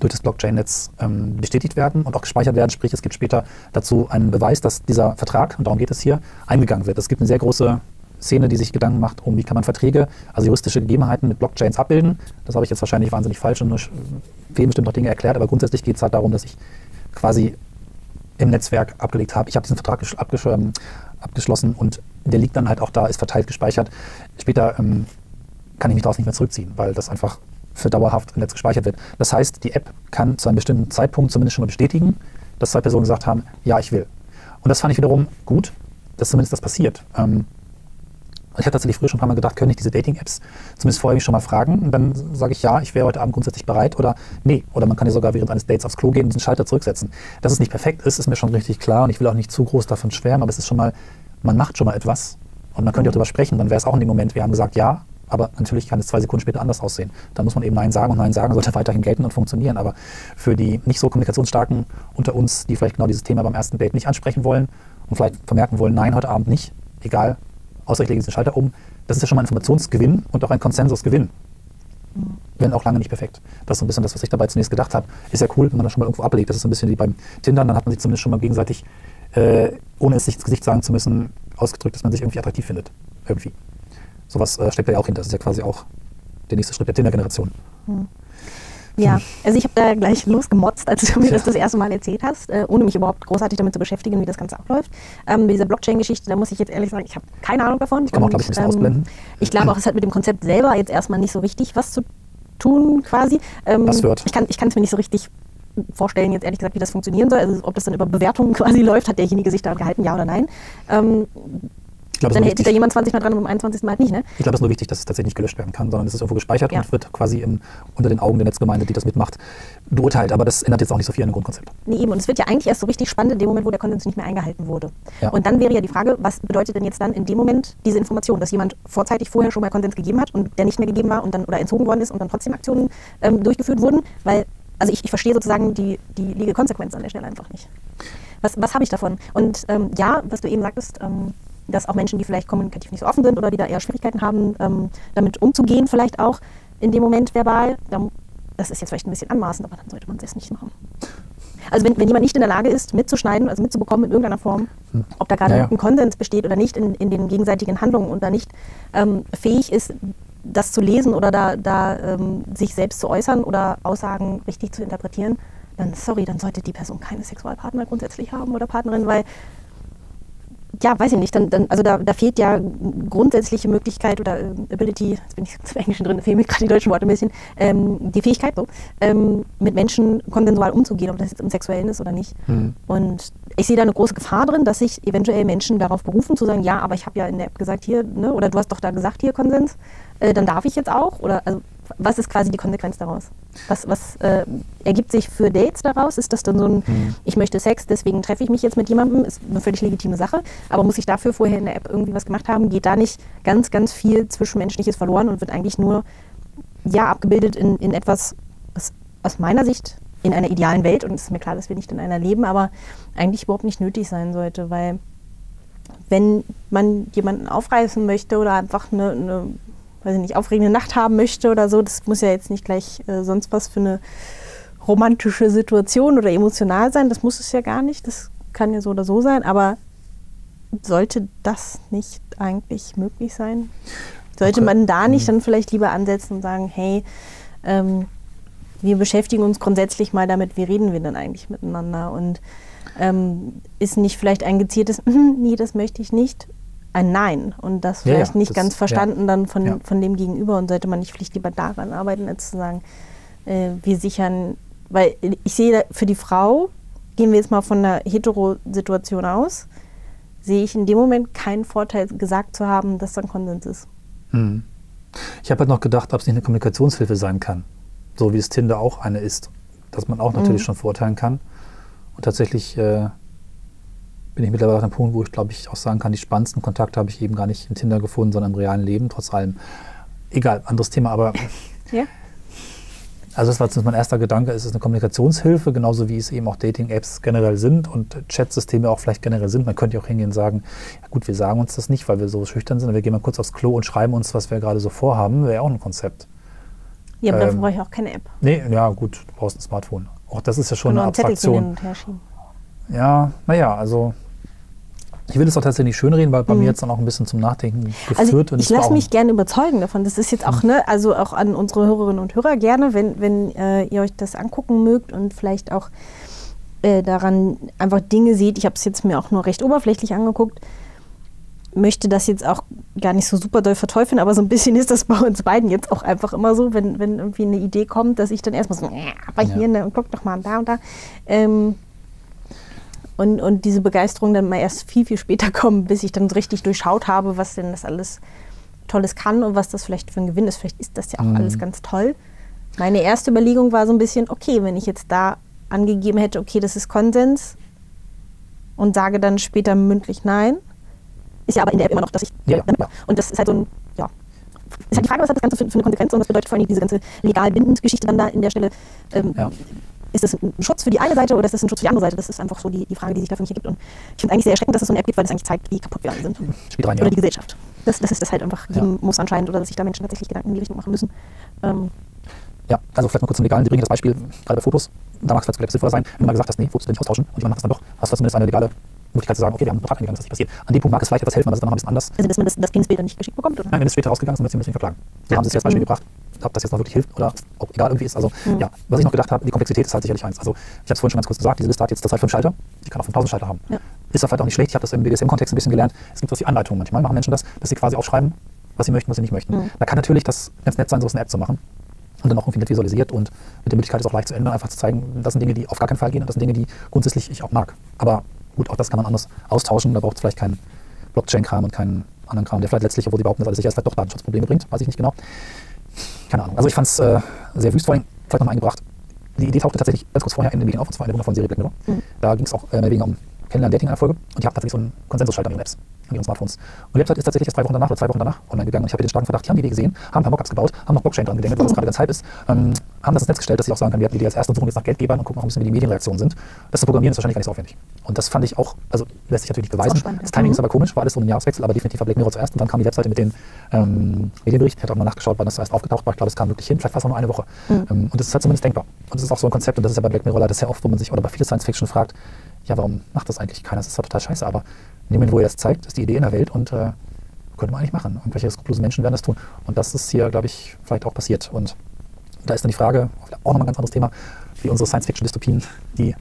durch das Blockchain-Netz ähm, bestätigt werden und auch gespeichert werden. Sprich, es gibt später dazu einen Beweis, dass dieser Vertrag, und darum geht es hier, eingegangen wird. Es gibt eine sehr große Szene, die sich Gedanken macht, um wie kann man Verträge, also juristische Gegebenheiten mit Blockchains abbilden. Das habe ich jetzt wahrscheinlich wahnsinnig falsch und nur fehlen bestimmt noch Dinge erklärt, aber grundsätzlich geht es halt darum, dass ich quasi im Netzwerk abgelegt habe. Ich habe diesen Vertrag ähm, abgeschlossen und der liegt dann halt auch da, ist verteilt gespeichert. Später ähm, kann ich mich daraus nicht mehr zurückziehen, weil das einfach für dauerhaft im Netz gespeichert wird. Das heißt, die App kann zu einem bestimmten Zeitpunkt zumindest schon mal bestätigen, dass zwei Personen gesagt haben, ja, ich will. Und das fand ich wiederum gut, dass zumindest das passiert. Ähm, ich habe tatsächlich früher schon ein paar Mal gedacht, können ich diese Dating-Apps zumindest vorher mich schon mal fragen? Und dann sage ich ja, ich wäre heute Abend grundsätzlich bereit oder nee. Oder man kann ja sogar während eines Dates aufs Klo gehen und diesen Schalter zurücksetzen. Dass es nicht perfekt ist, ist mir schon richtig klar und ich will auch nicht zu groß davon schwärmen, aber es ist schon mal, man macht schon mal etwas und man könnte auch darüber sprechen. Dann wäre es auch in dem Moment, wir haben gesagt ja, aber natürlich kann es zwei Sekunden später anders aussehen. Dann muss man eben Nein sagen und Nein sagen sollte weiterhin gelten und funktionieren. Aber für die nicht so kommunikationsstarken unter uns, die vielleicht genau dieses Thema beim ersten Date nicht ansprechen wollen und vielleicht vermerken wollen, nein, heute Abend nicht, egal, außer ich lege diesen Schalter um, das ist ja schon mal ein Informationsgewinn und auch ein Konsensusgewinn. Wenn auch lange nicht perfekt. Das ist so ein bisschen das, was ich dabei zunächst gedacht habe. Ist ja cool, wenn man das schon mal irgendwo ablegt. Das ist so ein bisschen wie beim Tindern, dann hat man sich zumindest schon mal gegenseitig, äh, ohne es sich ins Gesicht sagen zu müssen, ausgedrückt, dass man sich irgendwie attraktiv findet. Irgendwie. Sowas äh, steckt da ja auch hinter. Das ist ja quasi auch der nächste Schritt der Tinder-Generation. Ja, also ich habe da gleich losgemotzt, als du mir Ja. das das erste Mal erzählt hast, äh, ohne mich überhaupt großartig damit zu beschäftigen, wie das Ganze abläuft. Ähm, bei dieser Blockchain-Geschichte, da muss ich jetzt ehrlich sagen, ich habe keine Ahnung davon. Kann man auch, Und, glaub ich, ein bisschen ausblenden. Ich glaube auch, es hat mit dem Konzept selber jetzt erstmal nicht so richtig was zu tun, quasi. Ähm. Ich kann ich kann es mir nicht so richtig vorstellen, jetzt ehrlich gesagt, wie das funktionieren soll. Also ob das dann über Bewertungen quasi läuft, hat derjenige sich daran gehalten, ja oder nein. Ähm, glaube, es Dann hält sich da jemand 20 Mal dran und beim 21. Mal halt nicht, ne? ich glaube, es ist nur wichtig, dass es tatsächlich nicht gelöscht werden kann, sondern es ist irgendwo gespeichert Ja. und wird quasi im, unter den Augen der Netzgemeinde, die das mitmacht, beurteilt. Aber das ändert jetzt auch nicht so viel an dem Grundkonzept. Nee, eben. Und es wird ja eigentlich erst so richtig spannend in dem Moment, wo der Konsens nicht mehr eingehalten wurde. Ja. Und dann wäre ja die Frage, was bedeutet denn jetzt dann in dem Moment diese Information, dass jemand vorzeitig vorher schon mal Konsens gegeben hat und der nicht mehr gegeben war und dann oder entzogen worden ist und dann trotzdem Aktionen ähm, durchgeführt wurden? Weil, also ich, ich verstehe sozusagen die, die Legal Konsequenz an der Stelle einfach nicht. Was, was habe ich davon? Und ähm, ja, was du eben sagtest, ähm, dass auch Menschen, die vielleicht kommunikativ nicht so offen sind oder die da eher Schwierigkeiten haben, ähm, damit umzugehen, vielleicht auch in dem Moment verbal, dann, das ist jetzt vielleicht ein bisschen anmaßend, aber dann sollte man das nicht machen. Also wenn, wenn jemand nicht in der Lage ist, mitzuschneiden, also mitzubekommen in irgendeiner Form, ob da gerade Ja, ja. ein Konsens besteht oder nicht in, in den gegenseitigen Handlungen und da nicht ähm, fähig ist, das zu lesen oder da, da ähm, sich selbst zu äußern oder Aussagen richtig zu interpretieren, dann sorry, dann sollte die Person keine Sexualpartner grundsätzlich haben oder Partnerin, weil ja, weiß ich nicht, dann, dann, also da, da fehlt ja grundsätzliche Möglichkeit oder äh, Ability, jetzt bin ich zum Englischen drin, fehlen mir gerade die deutschen Worte ein bisschen, ähm, die Fähigkeit so, ähm, mit Menschen konsensual umzugehen, ob das jetzt im Sexuellen ist oder nicht. Mhm. Und ich sehe da eine große Gefahr drin, dass sich eventuell Menschen darauf berufen, zu sagen, ja, aber ich habe ja in der App gesagt hier, ne, oder du hast doch da gesagt hier Konsens, äh, dann darf ich jetzt auch, oder also was ist quasi die Konsequenz daraus? Was, was äh, ergibt sich für Dates daraus? Ist das dann so ein, Mhm. ich möchte Sex, deswegen treffe ich mich jetzt mit jemandem? Ist eine völlig legitime Sache. Aber muss ich dafür vorher in der App irgendwie was gemacht haben? Geht da nicht ganz, ganz viel Zwischenmenschliches verloren und wird eigentlich nur ja, abgebildet in, in etwas, was aus meiner Sicht in einer idealen Welt, und es ist mir klar, dass wir nicht in einer leben, aber eigentlich überhaupt nicht nötig sein sollte, weil wenn man jemanden aufreißen möchte oder einfach eine, eine weiß ich nicht, aufregende Nacht haben möchte oder so, das muss ja jetzt nicht gleich äh, sonst was für eine romantische Situation oder emotional sein, das muss es ja gar nicht, das kann ja so oder so sein, aber sollte das nicht eigentlich möglich sein? Sollte Okay. man da nicht dann vielleicht lieber ansetzen und sagen, hey, ähm, wir beschäftigen uns grundsätzlich mal damit, wie reden wir denn eigentlich miteinander? Und ähm, ist nicht vielleicht ein gezieltes, "Mhm, nee, das möchte ich nicht, ein Nein und das Ja, ja, vielleicht nicht das- ganz ja. verstanden dann von, Ja. von dem Gegenüber und sollte man nicht vielleicht lieber daran arbeiten, als zu sagen, äh, wir sichern, weil ich sehe für die Frau, gehen wir jetzt mal von einer Hetero-Situation aus, sehe ich in dem Moment keinen Vorteil, gesagt zu haben, dass dann Konsens ist. Mhm. Ich habe halt noch gedacht, ob es nicht eine Kommunikationshilfe sein kann. So wie es Tinder auch eine ist. Dass man auch natürlich Mhm. schon verurteilen kann. Und tatsächlich äh, bin ich mittlerweile an einem Punkt, wo ich glaube ich auch sagen kann, die spannendsten Kontakte habe ich eben gar nicht in Tinder gefunden, sondern im realen Leben, trotz allem. Egal, anderes Thema, aber Ja? also das war jetzt mein erster Gedanke, es ist eine Kommunikationshilfe, genauso wie es eben auch Dating-Apps generell sind und Chat-Systeme auch vielleicht generell sind. Man könnte ja auch hingehen und sagen, ja gut, wir sagen uns das nicht, weil wir so schüchtern sind, wir gehen mal kurz aufs Klo und schreiben uns, was wir gerade so vorhaben, wäre auch ein Konzept. Ja, aber Ähm, dafür brauche ich auch keine App. Nee, ja gut, du brauchst ein Smartphone. Auch das ist ja schon noch eine Abstraktion. Ja, naja, also ich will es auch tatsächlich nicht schönreden, weil bei mir jetzt dann auch ein bisschen zum Nachdenken geführt. Also und ich war lasse mich gerne überzeugen davon. Das ist jetzt auch, ne, also auch an unsere Hörerinnen und Hörer gerne, wenn, wenn äh, ihr euch das angucken mögt und vielleicht auch äh, daran einfach Dinge seht. Ich habe es jetzt mir auch nur recht oberflächlich angeguckt. Möchte das jetzt auch gar nicht so super doll verteufeln, aber so ein bisschen ist das bei uns beiden jetzt auch einfach immer so, wenn, wenn irgendwie eine Idee kommt, dass ich dann erstmal so, "Ja, aber Ja. hier, ne, und guck doch mal da und da. Ähm, und, und diese Begeisterung dann mal erst viel, viel später kommen, bis ich dann so richtig durchschaut habe, was denn das alles Tolles kann und was das vielleicht für ein Gewinn ist. Vielleicht ist das ja auch Mhm. alles ganz toll. Meine erste Überlegung war so ein bisschen, okay, wenn ich jetzt da angegeben hätte, okay, das ist Konsens und sage dann später mündlich Nein, ist ja aber in der App immer noch, dass ich ja. Und das ist halt so ein, ja. Ist halt die Frage, was hat das Ganze für, für eine Konsequenz und was bedeutet vor allem diese ganze legal bindend Geschichte dann da in der Stelle. Ähm, Ja. Ist das ein Schutz für die eine Seite oder ist das ein Schutz für die andere Seite? Das ist einfach so die, die Frage, die sich da für mich ergibt. Und ich finde eigentlich sehr erschreckend, dass es so eine App gibt, weil das eigentlich zeigt, wie kaputt wir alle sind. Spielt rein, Oder ja. die Gesellschaft. Das, das ist das halt einfach Ja. muss anscheinend oder dass sich da Menschen tatsächlich Gedanken in die Richtung machen müssen. Ähm, Ja, also vielleicht mal kurz zum Legalen. Sie bringen das Beispiel, gerade bei Fotos, da mag es vielleicht sinnvoller sein, wenn du mal gesagt hast, nee, Fotos will ich austauschen und jemand macht es dann doch, hast du zumindest eine legale Möglichkeit zu sagen, okay, wir haben einen Vertrag eingegangen, das nicht passiert. An dem Punkt mag es vielleicht etwas helfen, aber das ist dann noch ein bisschen anders. also dass man das, das Penisbild dann nicht geschickt bekommt? Oder? Nein, wenn es später rausgegangen ist, dann wird ein bisschen verklagen. So haben sie es jetzt Beispiel Mhm. gebracht, ob das jetzt noch wirklich hilft oder auch egal irgendwie ist. Also Mhm. ja, was ich noch gedacht habe, die Komplexität ist halt sicherlich eins. Also ich habe es vorhin schon ganz kurz gesagt, diese Liste hat jetzt zurzeit fünf Schalter, die kann auch 5000 Schalter haben. Ja. Ist ja vielleicht auch nicht schlecht, ich habe das im BDSM-Kontext ein bisschen gelernt. Es gibt so die Anleitungen manchmal, machen Menschen das, dass sie quasi aufschreiben, was sie möchten, was sie nicht möchten. Mhm. Da kann natürlich das ganz nett sein, sowas in der App zu machen. Und dann auch irgendwie nett visualisiert und mit der Möglichkeit, es auch leicht zu ändern, einfach zu zeigen, das sind Dinge, die auf gar keinen Fall gehen und das sind Dinge, die grundsätzlich ich auch mag. Aber gut, auch das kann man anders austauschen, da braucht es vielleicht kein Blockchain-Kram und keinen anderen Kram, der vielleicht letztlich, obwohl sie behaupten, dass alles sicher ist, vielleicht doch Datenschutzprobleme bringt. Weiß ich nicht genau. Keine Ahnung. Also ich fand es äh, sehr wüst, vor allem vielleicht nochmal eingebracht. Die Idee tauchte tatsächlich ganz kurz vorher in den Medien auf, und zwar in der wundervollen Serie Black Mirror. Da ging es auch äh, mehr wegen um Kennenlernen-Dating in einer Folge. Und die haben tatsächlich so einen Konsensusschalter ihren Apps, an ihren Smartphones. Und die Website ist tatsächlich erst drei Wochen danach oder zwei Wochen danach online gegangen. Und ich habe den starken Verdacht, die haben die Idee gesehen, haben ein paar Mockups gebaut, haben noch Blockchain dran gedengelt, weil das gerade ganz hype ist, ähm, haben das ins Netz gestellt, dass sie auch sagen können, wir hatten die Idee als erste und suchen jetzt nach Geldgebern und gucken auch ein bisschen, wie die Medienreaktionen sind. Das zu programmieren ist wahrscheinlich gar nicht so aufwendig. Und das fand ich auch, also lässt sich natürlich nicht beweisen. Das ja. Timing Mhm. ist aber komisch, war alles so ein Jahreswechsel, aber definitiv war Black Mirror zuerst und dann kam die Webseite mit den ähm, Medienberichten. Ich hatte auch mal nachgeschaut, wann das zuerst aufgetaucht war. Ich glaube, es kam wirklich hin, vielleicht auch nur eine Woche. Mhm. Ähm, und das ist halt zumindest denkbar. Und das ist auch so ein Konzept, und das ist ja bei Black Mirror leider sehr oft, wo man sich, oder bei vielen Science Fiction fragt, ja, warum macht das eigentlich keiner? Das ist ja total scheiße, aber in dem Moment, wo ihr das zeigt, ist die Idee in der Welt und äh, könnte man eigentlich machen. Irgendwelche skrupellosen Menschen werden das tun. Und das ist hier, glaube ich, vielleicht auch passiert. Und da ist dann die Frage, auch nochmal ein ganz anderes Thema, wie unsere Science-Fiction-Dystopien, die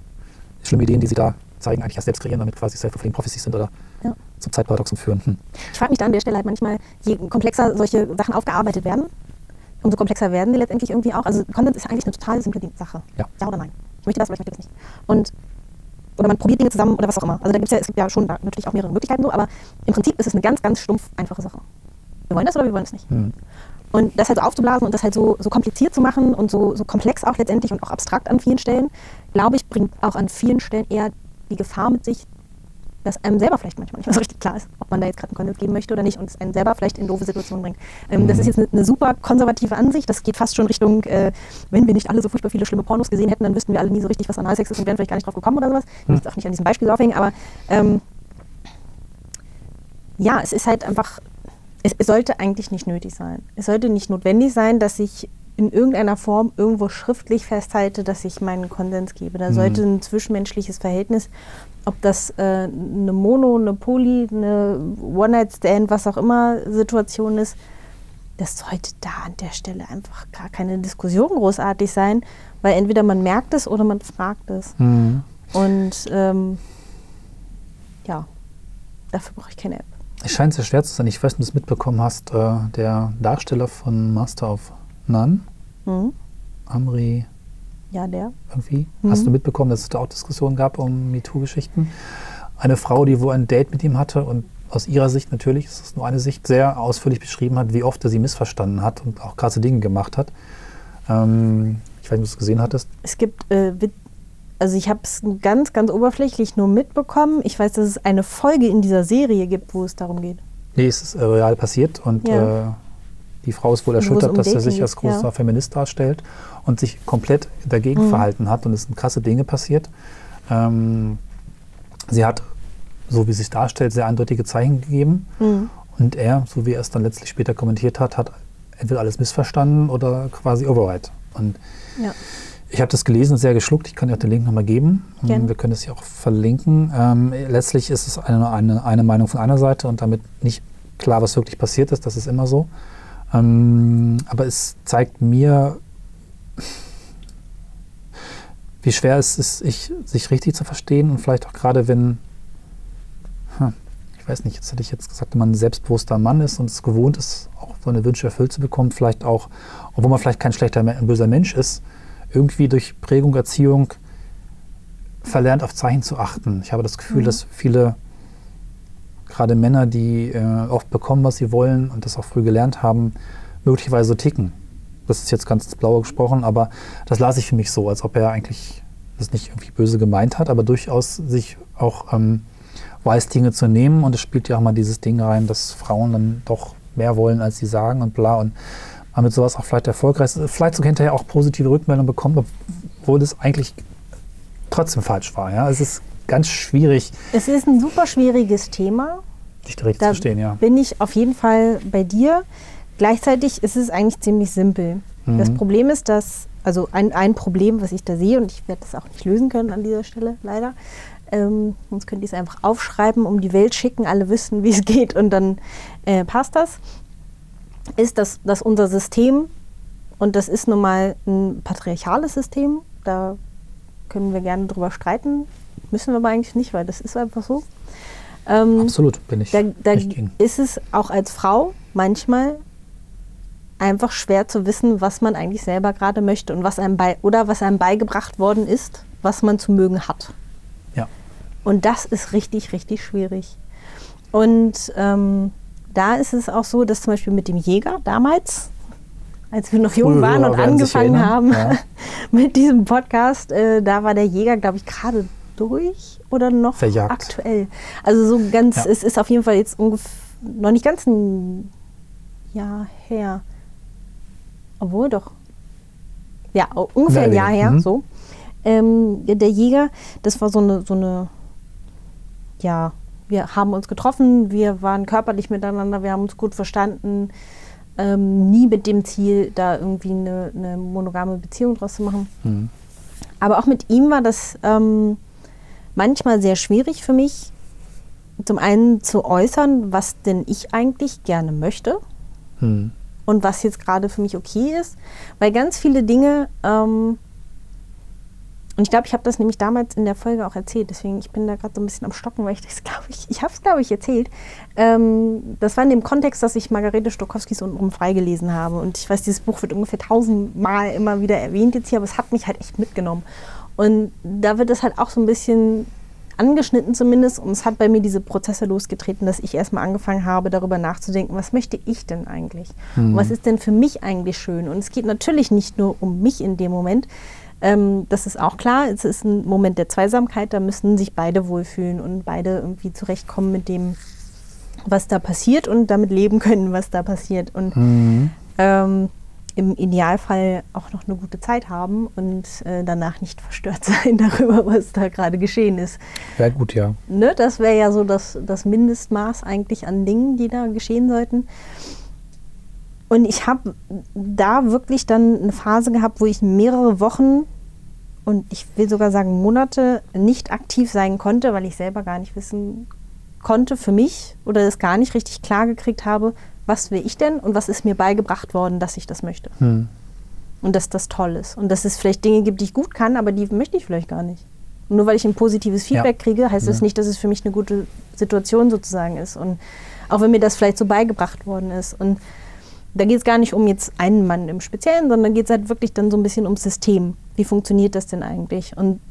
schlimmen Ideen, die sie da zeigen, eigentlich erst selbst kreieren, damit quasi self-fulfilling prophecies sind oder Ja. zum Zeitparadoxen führen. Hm. Ich frage mich da an der Stelle halt manchmal, je komplexer solche Sachen aufgearbeitet werden, umso komplexer werden die letztendlich irgendwie auch. Also Content ist eigentlich eine total simple Sache. Ja. Ja oder nein? Ich möchte das oder ich möchte das nicht. Und oder man probiert Dinge zusammen oder was auch immer. Also da gibt's ja, es gibt ja schon da natürlich auch mehrere Möglichkeiten so, aber im Prinzip ist es eine ganz, ganz stumpf einfache Sache. Wir wollen das oder wir wollen es nicht. Hm. Und das halt so aufzublasen und das halt so, so kompliziert zu machen und so, so komplex auch letztendlich und auch abstrakt an vielen Stellen, glaube ich, bringt auch an vielen Stellen eher die Gefahr mit sich, dass einem selber vielleicht manchmal nicht mehr so richtig klar ist, ob man da jetzt gerade einen Content geben möchte oder nicht und es einen selber vielleicht in doofe Situationen bringt. Ähm, Das ist jetzt eine, eine super konservative Ansicht. Das geht fast schon Richtung, äh, wenn wir nicht alle so furchtbar viele schlimme Pornos gesehen hätten, dann wüssten wir alle nie so richtig, was Analsex ist und wären vielleicht gar nicht drauf gekommen oder sowas. Ich will jetzt auch nicht an diesem Beispiel aufhängen, aber ähm, ja, es ist halt einfach, es, es sollte eigentlich nicht nötig sein. Es sollte nicht notwendig sein, dass ich in irgendeiner Form irgendwo schriftlich festhalte, dass ich meinen Konsens gebe. Da sollte ein zwischenmenschliches Verhältnis, ob das äh, eine Mono, eine Poly, eine One-Night-Stand, was auch immer Situation ist, das sollte da an der Stelle einfach gar keine Diskussion großartig sein, weil entweder man merkt es oder man fragt es. Hm. Und ähm, ja, dafür brauche ich keine App. Es scheint sehr schwer zu sein. Ich weiß nicht, ob du es mitbekommen hast. Äh, der Darsteller von Master of None, Mhm. Amri, Ja, der. irgendwie, Mhm. hast du mitbekommen, dass es da auch Diskussionen gab um MeToo-Geschichten? Eine Frau, die wohl ein Date mit ihm hatte und aus ihrer Sicht natürlich, es ist nur eine Sicht, sehr ausführlich beschrieben hat, wie oft er sie missverstanden hat und auch krasse Dinge gemacht hat. Ähm, ich weiß nicht, ob du es gesehen hattest. Es gibt, äh, also ich habe es ganz, ganz oberflächlich nur mitbekommen. Ich weiß, dass es eine Folge in dieser Serie gibt, wo es darum geht. Nee, es ist äh, real passiert und Ja. äh, die Frau ist wohl erschüttert, um dass er sich als geht, ja. großer Feminist darstellt und sich komplett dagegen Mhm. verhalten hat und es sind krasse Dinge passiert. Ähm, sie hat, so wie sich darstellt, sehr eindeutige Zeichen gegeben Mhm. und er, so wie er es dann letztlich später kommentiert hat, hat entweder alles missverstanden oder quasi Override. Und Ja. ich habe das gelesen, sehr geschluckt. Ich kann dir auch den Link nochmal geben. Ähm, Gerne. Wir können es hier auch verlinken. Ähm, letztlich ist es eine, eine, eine Meinung von einer Seite und damit nicht klar, was wirklich passiert ist. Das ist immer so. Ähm, aber es zeigt mir, wie schwer es ist, ich, sich richtig zu verstehen und vielleicht auch gerade, wenn, hm, ich weiß nicht, jetzt hätte ich jetzt gesagt, wenn man ein selbstbewusster Mann ist und es gewohnt ist, auch seine Wünsche erfüllt zu bekommen, vielleicht auch, obwohl man vielleicht kein schlechter, ein böser Mensch ist, irgendwie durch Prägung, Erziehung verlernt, auf Zeichen zu achten. Ich habe das Gefühl, Mhm. dass viele, gerade Männer, die äh, oft bekommen, was sie wollen und das auch früh gelernt haben, möglicherweise so ticken. Das ist jetzt ganz ins Blaue gesprochen, aber das las ich für mich so, als ob er eigentlich das nicht irgendwie böse gemeint hat, aber durchaus sich auch ähm, weiß, Dinge zu nehmen. Und es spielt ja auch mal dieses Ding rein, dass Frauen dann doch mehr wollen, als sie sagen und bla. Und man mit sowas auch vielleicht erfolgreich ist, vielleicht sogar hinterher auch positive Rückmeldungen bekommt, obwohl es eigentlich trotzdem falsch war. Ja? Es ist ganz schwierig, Es ist ein super schwieriges Thema. sich da richtig Da zu verstehen, ja. bin ich auf jeden Fall bei dir. Gleichzeitig ist es eigentlich ziemlich simpel. Das Mhm. Problem ist, dass, also ein, ein Problem, was ich da sehe, und ich werde das auch nicht lösen können an dieser Stelle, leider. Ähm, sonst könnt ihr es einfach aufschreiben, um die Welt schicken, alle wissen, wie es geht und dann äh, passt das. Ist, dass, dass unser System, und das ist nun mal ein patriarchales System, da können wir gerne drüber streiten, müssen wir aber eigentlich nicht, weil das ist einfach so. Ähm, Absolut, bin ich da, da ist es auch als Frau manchmal einfach schwer zu wissen, was man eigentlich selber gerade möchte und was einem bei oder was einem beigebracht worden ist, was man zu mögen hat. Ja. Und das ist richtig, richtig schwierig. Und ähm, da ist es auch so, dass zum Beispiel mit dem Jäger damals, als wir noch jung waren und angefangen haben ja. mit diesem Podcast, äh, da war der Jäger, glaube ich, gerade durch oder noch Verjagt. aktuell. Also so ganz, Ja. es ist auf jeden Fall jetzt ungefähr noch nicht ganz ein Jahr her. Obwohl doch. Ja, ungefähr ein Ja, Jahr her, mhm. so. Ähm, der Jäger, das war so eine, so eine, ja, wir haben uns getroffen, wir waren körperlich miteinander, wir haben uns gut verstanden. Ähm, nie mit dem Ziel, da irgendwie eine, eine monogame Beziehung draus zu machen. Mhm. Aber auch mit ihm war das ähm, manchmal sehr schwierig für mich, zum einen zu äußern, was denn ich eigentlich gerne möchte Mhm. Und was jetzt gerade für mich okay ist, weil ganz viele Dinge, ähm, und ich glaube, ich habe das nämlich damals in der Folge auch erzählt, deswegen ich bin da gerade so ein bisschen am Stocken, weil ich das glaube ich, ich habe es glaube ich erzählt. Ähm, das war in dem Kontext, dass ich Margarete Stokowskis untenrum freigelesen habe und ich weiß, dieses Buch wird ungefähr tausendmal immer wieder erwähnt jetzt hier, aber es hat mich halt echt mitgenommen. Und da wird es halt auch so ein bisschen angeschnitten zumindest und es hat bei mir diese Prozesse losgetreten, dass ich erstmal angefangen habe, darüber nachzudenken, was möchte ich denn eigentlich? Und was ist denn für mich eigentlich schön? Und es geht natürlich nicht nur um mich in dem Moment. Ähm, das ist auch klar, es ist ein Moment der Zweisamkeit, da müssen sich beide wohlfühlen und beide irgendwie zurechtkommen mit dem, was da passiert und damit leben können, was da passiert. Und Mhm. ähm, im Idealfall auch noch eine gute Zeit haben und äh, danach nicht verstört sein darüber, was da gerade geschehen ist. Wäre gut, ja. Ne? Das wäre ja so das, das Mindestmaß eigentlich an Dingen, die da geschehen sollten. Und ich habe da wirklich dann eine Phase gehabt, wo ich mehrere Wochen und ich will sogar sagen Monate nicht aktiv sein konnte, weil ich selber gar nicht wissen konnte für mich oder es gar nicht richtig klar gekriegt habe, was will ich denn und was ist mir beigebracht worden, dass ich das möchte. Mhm. Und dass das toll ist. Und dass es vielleicht Dinge gibt, die ich gut kann, aber die möchte ich vielleicht gar nicht. Und nur weil ich ein positives Feedback Ja. kriege, heißt das Ja. nicht, dass es für mich eine gute Situation sozusagen ist. Und auch wenn mir das vielleicht so beigebracht worden ist. Und da geht es gar nicht um jetzt einen Mann im Speziellen, sondern geht es halt wirklich dann so ein bisschen ums System. Wie funktioniert das denn eigentlich? Und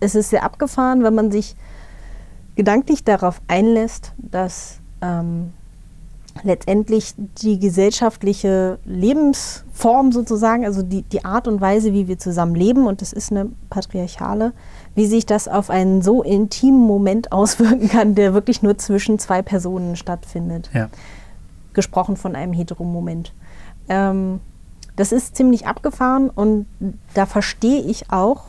es ist sehr abgefahren, wenn man sich gedanklich darauf einlässt, dass ähm, letztendlich die gesellschaftliche Lebensform sozusagen, also die, die Art und Weise, wie wir zusammen leben, und das ist eine patriarchale, wie sich das auf einen so intimen Moment auswirken kann, der wirklich nur zwischen zwei Personen stattfindet Ja. gesprochen von einem Heteromoment. Ähm, das ist ziemlich abgefahren und da verstehe ich auch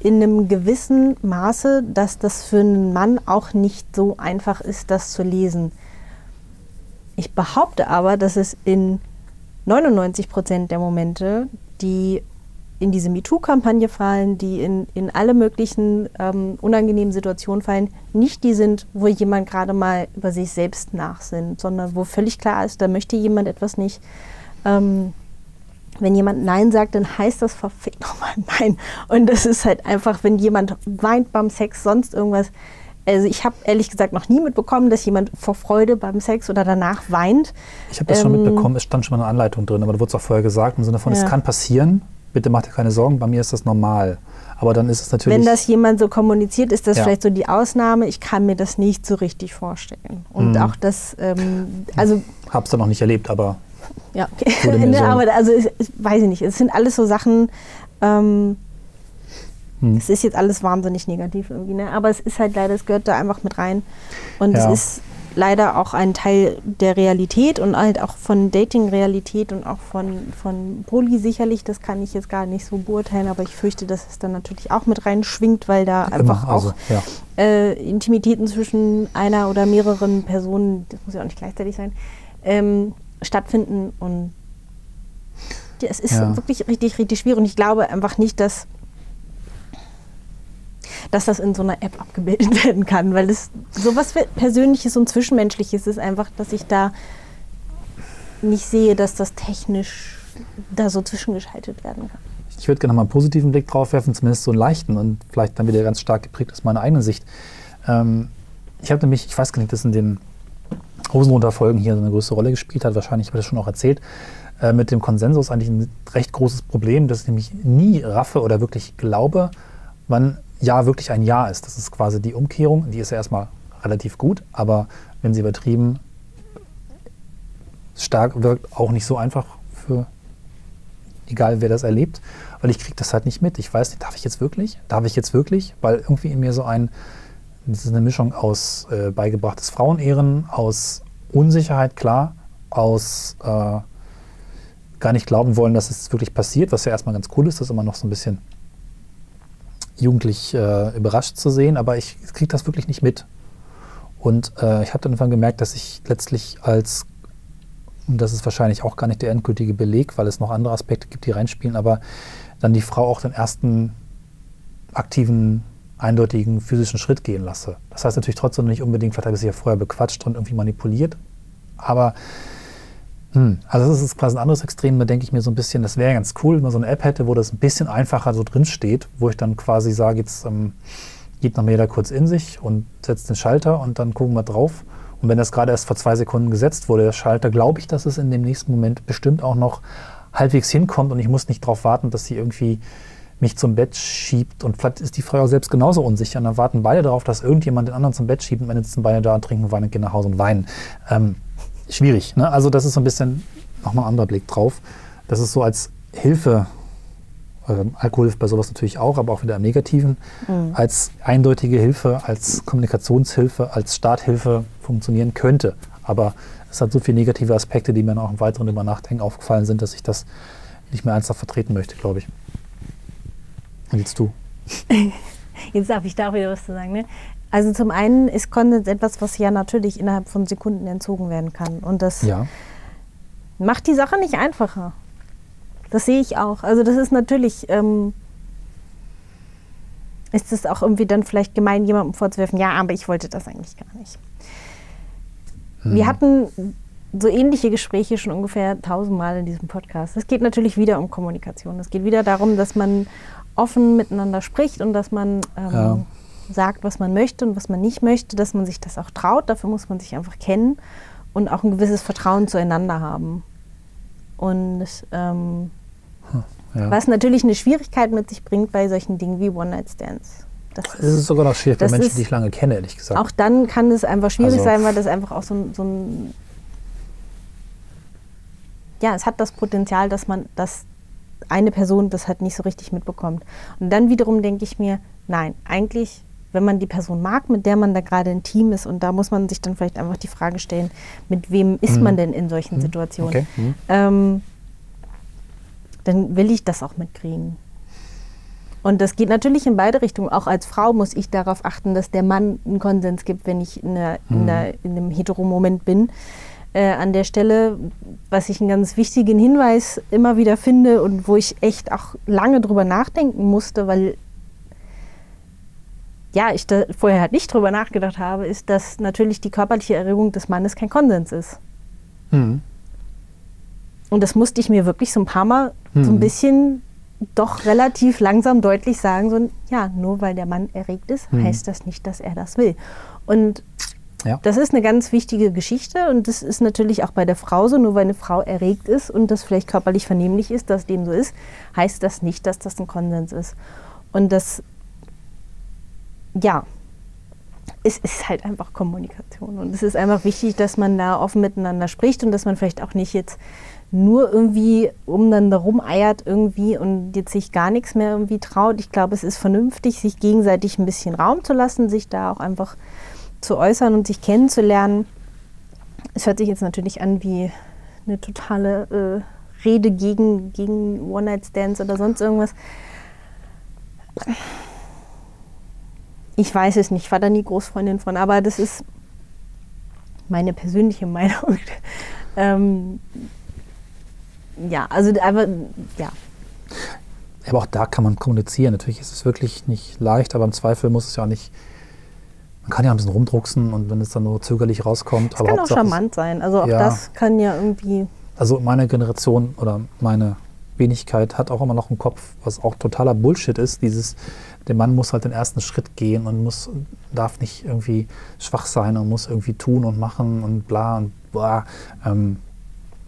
in einem gewissen Maße, dass das für einen Mann auch nicht so einfach ist, das zu lesen. Ich behaupte aber, dass es in 99 Prozent der Momente, die in diese MeToo-Kampagne fallen, die in, in alle möglichen ähm, unangenehmen Situationen fallen, nicht die sind, wo jemand gerade mal über sich selbst nachsinnt, sondern wo völlig klar ist, da möchte jemand etwas nicht. Ähm, wenn jemand Nein sagt, dann heißt das verfickt nochmal Nein. Und das ist halt einfach, wenn jemand weint beim Sex, sonst irgendwas. Also ich habe ehrlich gesagt noch nie mitbekommen, dass jemand vor Freude beim Sex oder danach weint. Ich habe das schon Ähm, mitbekommen, es stand schon mal eine Anleitung drin, aber da wurde es auch vorher gesagt, im Sinne von, Ja. es kann passieren, bitte macht dir keine Sorgen, bei mir ist das normal. Aber dann ist es natürlich. Wenn das jemand so kommuniziert, ist das Ja. vielleicht so die Ausnahme. Ich kann mir das nicht so richtig vorstellen. Und Mhm. auch das, ähm, also hab's dann noch nicht erlebt, aber ja, okay. Wurde mir ne, so- aber also ich, ich weiß ich nicht. Es sind alles so Sachen. Ähm, Hm. Es ist jetzt alles wahnsinnig negativ irgendwie, ne? Aber es ist halt leider, es gehört da einfach mit rein. Und Ja. es ist leider auch ein Teil der Realität und halt auch von Dating-Realität und auch von, von Poly sicherlich. Das kann ich jetzt gar nicht so beurteilen, aber ich fürchte, dass es dann natürlich auch mit reinschwingt, weil da einfach immer, also, auch ja. äh, Intimitäten zwischen einer oder mehreren Personen, das muss ja auch nicht gleichzeitig sein, ähm, stattfinden. Und es ist Ja. wirklich richtig, richtig schwierig. Und ich glaube einfach nicht, dass, dass das in so einer App abgebildet werden kann, weil es sowas Persönliches und Zwischenmenschliches ist einfach, dass ich da nicht sehe, dass das technisch da so zwischengeschaltet werden kann. Ich würde gerne mal einen positiven Blick drauf werfen, zumindest so einen leichten und vielleicht dann wieder ganz stark geprägt aus meiner eigenen Sicht. Ähm, ich habe nämlich, ich weiß gar nicht, dass in den Hosenrunter-Folgen hier so eine größere Rolle gespielt hat, wahrscheinlich habe ich das schon auch erzählt, äh, mit dem Konsensus eigentlich ein recht großes Problem, dass ich nämlich nie raffe oder wirklich glaube, wann Ja wirklich ein Ja ist. Das ist quasi die Umkehrung, die ist ja erstmal relativ gut, aber wenn sie übertrieben stark wirkt, auch nicht so einfach für egal wer das erlebt, weil ich kriege das halt nicht mit. Ich weiß nicht, darf ich jetzt wirklich? Darf ich jetzt wirklich? Weil irgendwie in mir so ein, das ist eine Mischung aus äh, beigebrachtes Frauenehren, aus Unsicherheit, klar, aus äh, gar nicht glauben wollen, dass es wirklich passiert, was ja erstmal ganz cool ist, das immer noch so ein bisschen jugendlich äh, überrascht zu sehen, aber ich kriege das wirklich nicht mit. Und äh, ich habe dann irgendwann gemerkt, dass ich letztlich als, und das ist wahrscheinlich auch gar nicht der endgültige Beleg, weil es noch andere Aspekte gibt, die reinspielen, aber dann die Frau auch den ersten aktiven, eindeutigen physischen Schritt gehen lasse. Das heißt natürlich trotzdem nicht unbedingt, vielleicht habe ich sie ja vorher bequatscht und irgendwie manipuliert, aber also das ist quasi ein anderes Extrem, da denke ich mir so ein bisschen, das wäre ganz cool, wenn man so eine App hätte, wo das ein bisschen einfacher so drin steht, wo ich dann quasi sage, jetzt ähm, geht noch jeder kurz in sich und setzt den Schalter und dann gucken wir drauf. Und wenn das gerade erst vor zwei Sekunden gesetzt wurde, der Schalter, glaube ich, dass es in dem nächsten Moment bestimmt auch noch halbwegs hinkommt und ich muss nicht darauf warten, dass sie irgendwie mich zum Bett schiebt. Und vielleicht ist die Frau selbst genauso unsicher. Und dann warten beide darauf, dass irgendjemand den anderen zum Bett schiebt und dann sitzen beide da und trinken Wein und gehen nach Hause und weinen. Ähm, schwierig. Ne? Also das ist so ein bisschen nochmal ein anderer Blick drauf. Das ist so als Hilfe, äh, Alkohol hilft bei sowas natürlich auch, aber auch wieder im Negativen, mhm. als eindeutige Hilfe, als Kommunikationshilfe, als Starthilfe funktionieren könnte. Aber es hat so viele negative Aspekte, die mir noch im weiteren über Nachdenken aufgefallen sind, dass ich das nicht mehr ernsthaft vertreten möchte, glaube ich. Und jetzt du. Jetzt darf ich da auch wieder was zu sagen. Ne? Also zum einen ist Konsens etwas, was ja natürlich innerhalb von Sekunden entzogen werden kann. Und das ja. macht die Sache nicht einfacher. Das sehe ich auch. Also das ist natürlich, ähm, ist es auch irgendwie dann vielleicht gemein, jemandem vorzuwerfen, ja, aber ich wollte das eigentlich gar nicht. Hm. Wir hatten so ähnliche Gespräche schon ungefähr tausendmal in diesem Podcast. Es geht natürlich wieder um Kommunikation. Es geht wieder darum, dass man offen miteinander spricht und dass man ähm, ja sagt, was man möchte und was man nicht möchte, dass man sich das auch traut. Dafür muss man sich einfach kennen und auch ein gewisses Vertrauen zueinander haben. Und ähm, hm, ja. was natürlich eine Schwierigkeit mit sich bringt bei solchen Dingen wie One-Night-Stands. Das ist, ist sogar noch schwierig bei Menschen, ist, die ich lange kenne, ehrlich gesagt. Auch dann kann es einfach schwierig also, sein, weil das einfach auch so, so ein ja, es hat das Potenzial, dass man, dass eine Person das halt nicht so richtig mitbekommt. Und dann wiederum denke ich mir, nein, eigentlich wenn man die Person mag, mit der man da gerade ein Team ist. Und da muss man sich dann vielleicht einfach die Frage stellen, mit wem ist mhm. man denn in solchen mhm. Situationen? Okay. Mhm. Ähm, dann will ich das auch mitkriegen. Und das geht natürlich in beide Richtungen. Auch als Frau muss ich darauf achten, dass der Mann einen Konsens gibt, wenn ich in, einer, in, mhm. einer, in einem Hetero-Moment bin. Äh, an der Stelle, was ich einen ganz wichtigen Hinweis immer wieder finde und wo ich echt auch lange drüber nachdenken musste, weil ja, ich da vorher halt nicht drüber nachgedacht habe, ist, dass natürlich die körperliche Erregung des Mannes kein Konsens ist. Mhm. Und das musste ich mir wirklich so ein paar Mal mhm. so ein bisschen doch relativ langsam deutlich sagen, so, ja, nur weil der Mann erregt ist, mhm. heißt das nicht, dass er das will. Und ja. das ist eine ganz wichtige Geschichte und das ist natürlich auch bei der Frau so, nur weil eine Frau erregt ist und das vielleicht körperlich vernehmlich ist, dass dem so ist, heißt das nicht, dass das ein Konsens ist. Und das ja, es ist halt einfach Kommunikation. Und es ist einfach wichtig, dass man da offen miteinander spricht und dass man vielleicht auch nicht jetzt nur irgendwie umeinander rumeiert irgendwie und jetzt sich gar nichts mehr irgendwie traut. Ich glaube, es ist vernünftig, sich gegenseitig ein bisschen Raum zu lassen, sich da auch einfach zu äußern und sich kennenzulernen. Es hört sich jetzt natürlich an wie eine totale äh, Rede gegen, gegen One-Night-Stands oder sonst irgendwas ich weiß es nicht, ich war da nie Großfreundin von, aber das ist meine persönliche Meinung. ähm, ja, also aber ja. Aber auch da kann man kommunizieren. Natürlich ist es wirklich nicht leicht, aber im Zweifel muss es ja auch nicht. Man kann ja ein bisschen rumdrucksen und wenn es dann nur zögerlich rauskommt. Das aber kann auch charmant sein. Also auch ja, das kann ja irgendwie. Also meine Generation oder meine Wenigkeit hat auch immer noch einen Kopf, was auch totaler Bullshit ist. Dieses, der Mann muss halt den ersten Schritt gehen und muss, darf nicht irgendwie schwach sein und muss irgendwie tun und machen und bla und bla. Ähm,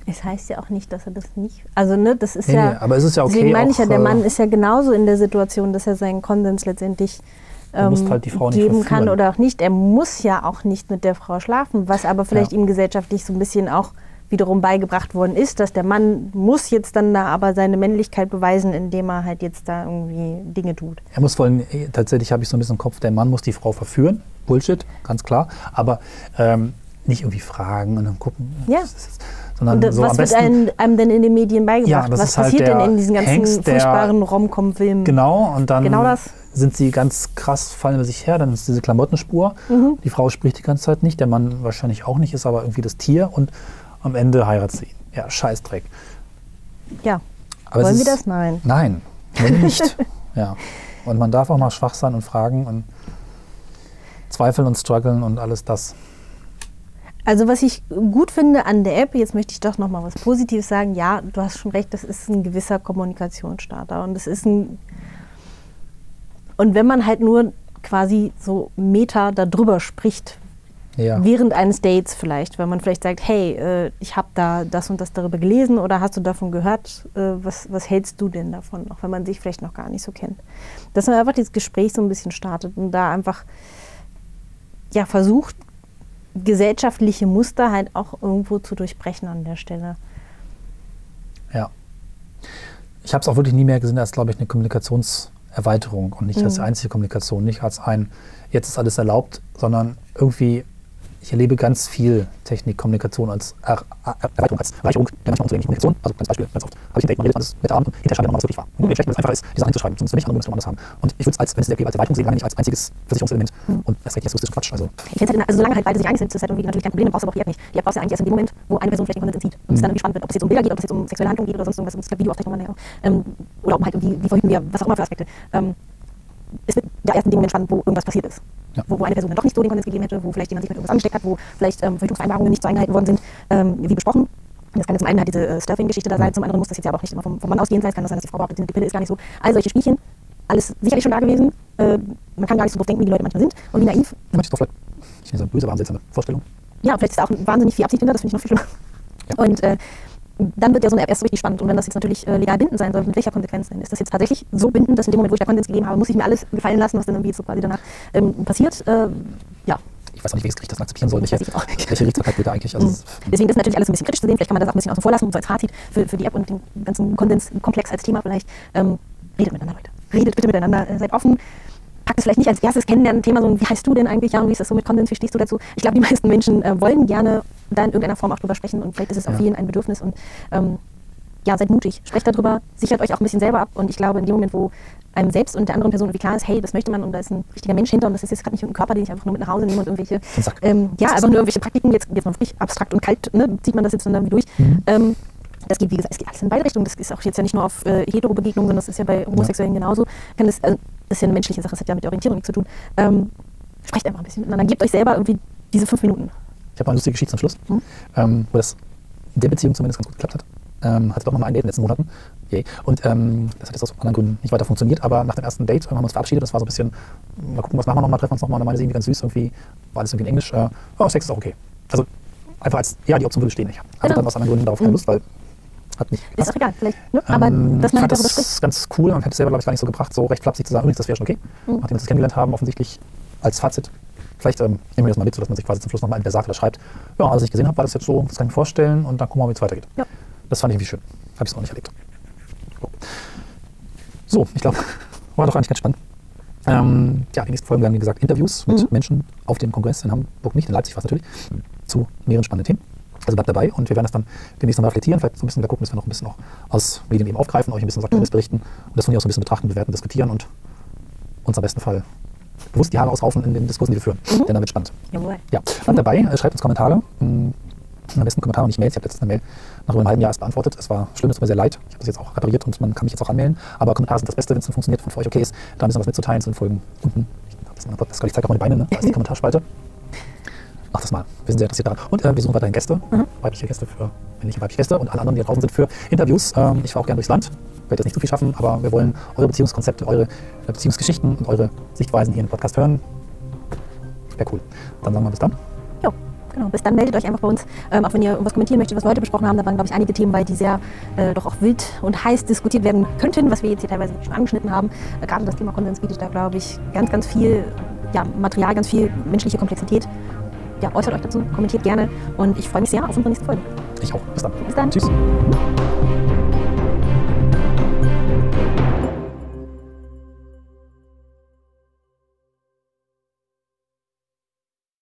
es heißt ja auch nicht, dass er das nicht. Also, ne, das ist nee, ja. Nee, aber es ist ja okay. Deswegen meine ich ja, der äh, Mann ist ja genauso in der Situation, dass er seinen Konsens letztendlich musst halt die Frau nicht geben kann oder auch nicht. Er muss ja auch nicht mit der Frau schlafen, was aber vielleicht Ja. ihm gesellschaftlich so ein bisschen auch wiederum beigebracht worden ist, dass der Mann muss jetzt dann da aber seine Männlichkeit beweisen, indem er halt jetzt da irgendwie Dinge tut. Er muss vor allem, eh, tatsächlich habe ich so ein bisschen im Kopf, der Mann muss die Frau verführen. Bullshit, ganz klar. Aber ähm, nicht irgendwie fragen und dann gucken. Ja. das? Sondern Und äh, so was am wird besten. einem, einem denn in den Medien beigebracht? Ja, das was halt passiert denn der in diesen ganzen Hengst, furchtbaren Rom-Com-Filmen? Genau, und dann Genau das. sind sie ganz krass, fallen über sich her, dann ist diese Klamottenspur. Mhm. Die Frau spricht die ganze Zeit nicht, der Mann wahrscheinlich auch nicht, ist aber irgendwie das Tier und am Ende heiratet sie ihn. Ja, Scheißdreck. Ja. Aber Wollen wir das? Nein. Nein, nicht. ja. Und man darf auch mal schwach sein und fragen und zweifeln und strugglen und alles das. Also was ich gut finde an der App, jetzt möchte ich doch noch mal was Positives sagen. Ja, du hast schon recht, das ist ein gewisser Kommunikationsstarter und es ist ein und wenn man halt nur quasi so Meta darüber spricht, Ja. während eines Dates vielleicht, weil man vielleicht sagt, hey, äh, ich habe da das und das darüber gelesen oder hast du davon gehört, äh, was, was hältst du denn davon, auch wenn man sich vielleicht noch gar nicht so kennt. Dass man einfach dieses Gespräch so ein bisschen startet und da einfach ja, versucht, gesellschaftliche Muster halt auch irgendwo zu durchbrechen an der Stelle. Ja. Ich habe es auch wirklich nie mehr gesehen als, glaube ich, eine Kommunikationserweiterung und nicht als Mhm. einzige Kommunikation, nicht als ein, jetzt ist alles erlaubt, sondern irgendwie, ich erlebe ganz viel Technik, Kommunikation als er er Erweiterung, als Erweiterung der manchmal unzugänglichen Kommunikation. Also ganz Beispiel, ganz oft habe ich ein Date, man redet alles mit der Abend und hinterher schreibt man was wirklich war. Und wie schlecht, wenn es einfacher ist, die Sachen hinzuschreiben, sonst will ich andere müssen woanders haben. Und ich würde es als, wenn es sehr viel als Erweiterung sehen, gar nicht als einziges Versicherungselement. Und das ist echt juristischen Quatsch. Also, Ich finde halt, also solange halt beide sich einig sind, ist halt irgendwie natürlich kein Problem, dann brauchst du aber auch die App nicht. Die App brauchst du eigentlich erst in dem Moment, wo eine Person vielleicht den Konsens entzieht. Und es dann irgendwie spannend wird, ob es jetzt um Bilder geht, ob es jetzt um sexuelle Handlung geht oder sonst irgendwas, um Videoaufzeichnung man ja auch. Ähm, oder um halt irgendwie, wie verhüten wir, was auch immer für Aspekte. Ähm, es wird ja erst in dem Moment spannend, wo irgendwas passiert ist. Ja. Wo, wo eine Person dann doch nicht so den Konsens gegeben hätte, wo vielleicht jemand sich mit irgendwas angesteckt hat, wo vielleicht ähm, Verhütungsvereinbarungen nicht so eingehalten worden sind, ähm, wie besprochen. Das kann jetzt zum einen halt diese äh, Stuffing-Geschichte da sein, zum anderen muss das jetzt ja aber auch nicht immer vom, vom Mann ausgehen sein. Es kann das sein, dass die Frau behauptet, die Pille ist gar nicht so. All solche Spielchen, alles sicherlich schon da gewesen. Äh, man kann gar nicht so drauf denken, wie die Leute manchmal sind und wie naiv. ja, manche doch vielleicht, ich finde so böse, seltsame Vorstellung. Ja, vielleicht ist da auch wahnsinnig viel Absicht hinter, das finde ich noch viel schlimmer. Ja. Und äh, dann wird ja so eine App erst richtig spannend. Und wenn das jetzt natürlich äh, legal bindend sein soll, mit welcher Konsequenz denn? Ist das jetzt tatsächlich so bindend, dass in dem Moment, wo ich da Konsens gegeben habe, muss ich mir alles gefallen lassen, was dann irgendwie so quasi danach ähm, passiert? Äh, ja, Ich weiß auch nicht, welches Gericht das akzeptieren soll, welche, welche Gerichtsbarkeit will da eigentlich. Also, Mhm. es- Deswegen ist natürlich alles ein bisschen kritisch zu sehen. Vielleicht kann man das auch ein bisschen außen vor lassen, so als Fazit für, für die App und den ganzen Kondenskomplex als Thema vielleicht. Ähm, redet miteinander, Leute. Redet bitte miteinander, äh, seid offen. Packt es vielleicht nicht als erstes Kennenlernen-Thema, so wie heißt du denn eigentlich, ja, und wie ist das so mit Konsens, wie stehst du dazu? Ich glaube, die meisten Menschen äh, wollen gerne da in irgendeiner Form auch drüber sprechen und vielleicht ist es auch Ja. vielen ein Bedürfnis und ähm, ja, seid mutig, sprecht darüber, sichert euch auch ein bisschen selber ab und ich glaube, in dem Moment, wo einem selbst und der anderen Person irgendwie klar ist, hey, das möchte man und da ist ein richtiger Mensch hinter und das ist jetzt gerade nicht irgendein Körper, den ich einfach nur mit nach Hause nehme und irgendwelche, Ein ähm, ja, einfach nur irgendwelche Praktiken, jetzt, jetzt mal wirklich abstrakt und kalt, ne, zieht man das jetzt dann irgendwie durch. Mhm. Ähm, das geht, wie gesagt, es geht alles in beide Richtungen. Das ist auch jetzt ja nicht nur auf äh, Hetero-Begegnungen, sondern das ist ja bei Homosexuellen genauso. Kann das, also, das ist ja eine menschliche Sache, das hat ja mit der Orientierung nichts zu tun. Ähm, sprecht einfach ein bisschen miteinander. Gebt euch selber irgendwie diese fünf Minuten. Ich habe mal eine lustige Geschichte zum Schluss, Mhm. ähm, wo das in der Beziehung zumindest ganz gut geklappt hat. Ähm, hatte doch mal ein Date in den letzten Monaten. Yay. Und ähm, das hat jetzt aus anderen Gründen nicht weiter funktioniert, aber nach dem ersten Date haben wir uns verabschiedet. Das war so ein bisschen, mal gucken, was machen wir nochmal, treffen wir uns nochmal. Und dann meinte sie irgendwie ganz süß, irgendwie war alles irgendwie in Englisch. Äh, oh, Sex ist auch okay. Also einfach als, ja, die Option würde stehen. Ich habe Genau. dann aus anderen Gründen darauf keine Mhm. Lust, weil hat nicht Ist auch egal, vielleicht. Ne? Aber ähm, dass ich man fand halt darüber das ganz cool und hätte es selber, glaube ich, gar nicht so gebracht, so recht flapsig zu sagen, übrigens, das wäre schon okay. Mhm. Nachdem wir uns kennengelernt haben, offensichtlich als Fazit. Vielleicht ähm, nehmen wir das mal mit, sodass man sich quasi zum Schluss nochmal entweder sagt oder schreibt, ja, als ich gesehen habe, war das jetzt so, das kann ich mir vorstellen und dann gucken wir mal, wie es weitergeht. Ja. Das fand ich irgendwie schön. Habe ich so noch nicht erlebt. So, ich glaube, war doch eigentlich ganz spannend. Ähm, ja, die nächsten Folgen werden, wie gesagt, Interviews mit Mhm. Menschen auf dem Kongress in Hamburg, nicht in Leipzig war es natürlich, zu mehreren spannenden Themen. Also bleibt dabei und wir werden das dann demnächst nochmal reflektieren, vielleicht so ein bisschen wieder gucken, dass wir noch ein bisschen auch aus Medien eben aufgreifen, euch ein bisschen was Aktuelles Mhm. berichten und das von hier aus so ein bisschen betrachten, bewerten, diskutieren und uns am besten Fall bewusst die Haare ausraufen in den Diskursen, die wir führen. Mhm. Denn da wird spannend. Jawohl. Ja, bleibt dabei, äh, schreibt uns Kommentare. Hm, Am besten Kommentare und nicht Mails. Ich habe letztens eine Mail nach über einem halben Jahr erst beantwortet. Es war schlimm, es tut mir sehr leid. Ich habe das jetzt auch repariert und man kann mich jetzt auch anmelden. Aber Kommentare sind das Beste, wenn es dann funktioniert, von für euch okay ist. Da ein bisschen was mitzuteilen zu den Folgen unten. Ich das mal Podcast, ich zeige auch meine Beine, ne? Da ist die Kommentarspalte macht das mal. Wir sind sehr interessiert daran. Und äh, wir suchen weiterhin Gäste, mhm. weibliche Gäste für männliche weibliche Gäste und alle anderen, die da draußen sind, für Interviews. Ähm, ich fahre auch gerne durchs Land. Ich werde jetzt nicht zu viel schaffen, aber wir wollen eure Beziehungskonzepte, eure äh, Beziehungsgeschichten und eure Sichtweisen hier im Podcast hören. Wäre cool. Dann sagen wir bis dann. Ja, genau. Bis dann meldet euch einfach bei uns. Ähm, auch wenn ihr irgendwas kommentieren möchtet, was wir heute besprochen haben, da waren, glaube ich, einige Themen bei, die sehr äh, doch auch wild und heiß diskutiert werden könnten, was wir jetzt hier teilweise schon angeschnitten haben. Äh, gerade das Thema Konsens bietet da, glaube ich, ganz, ganz viel ja, Material, ganz viel menschliche Komplexität ja, äußert euch dazu, kommentiert gerne und ich freue mich sehr auf unsere nächste Folge. Ich auch. Bis dann. Bis dann. Tschüss.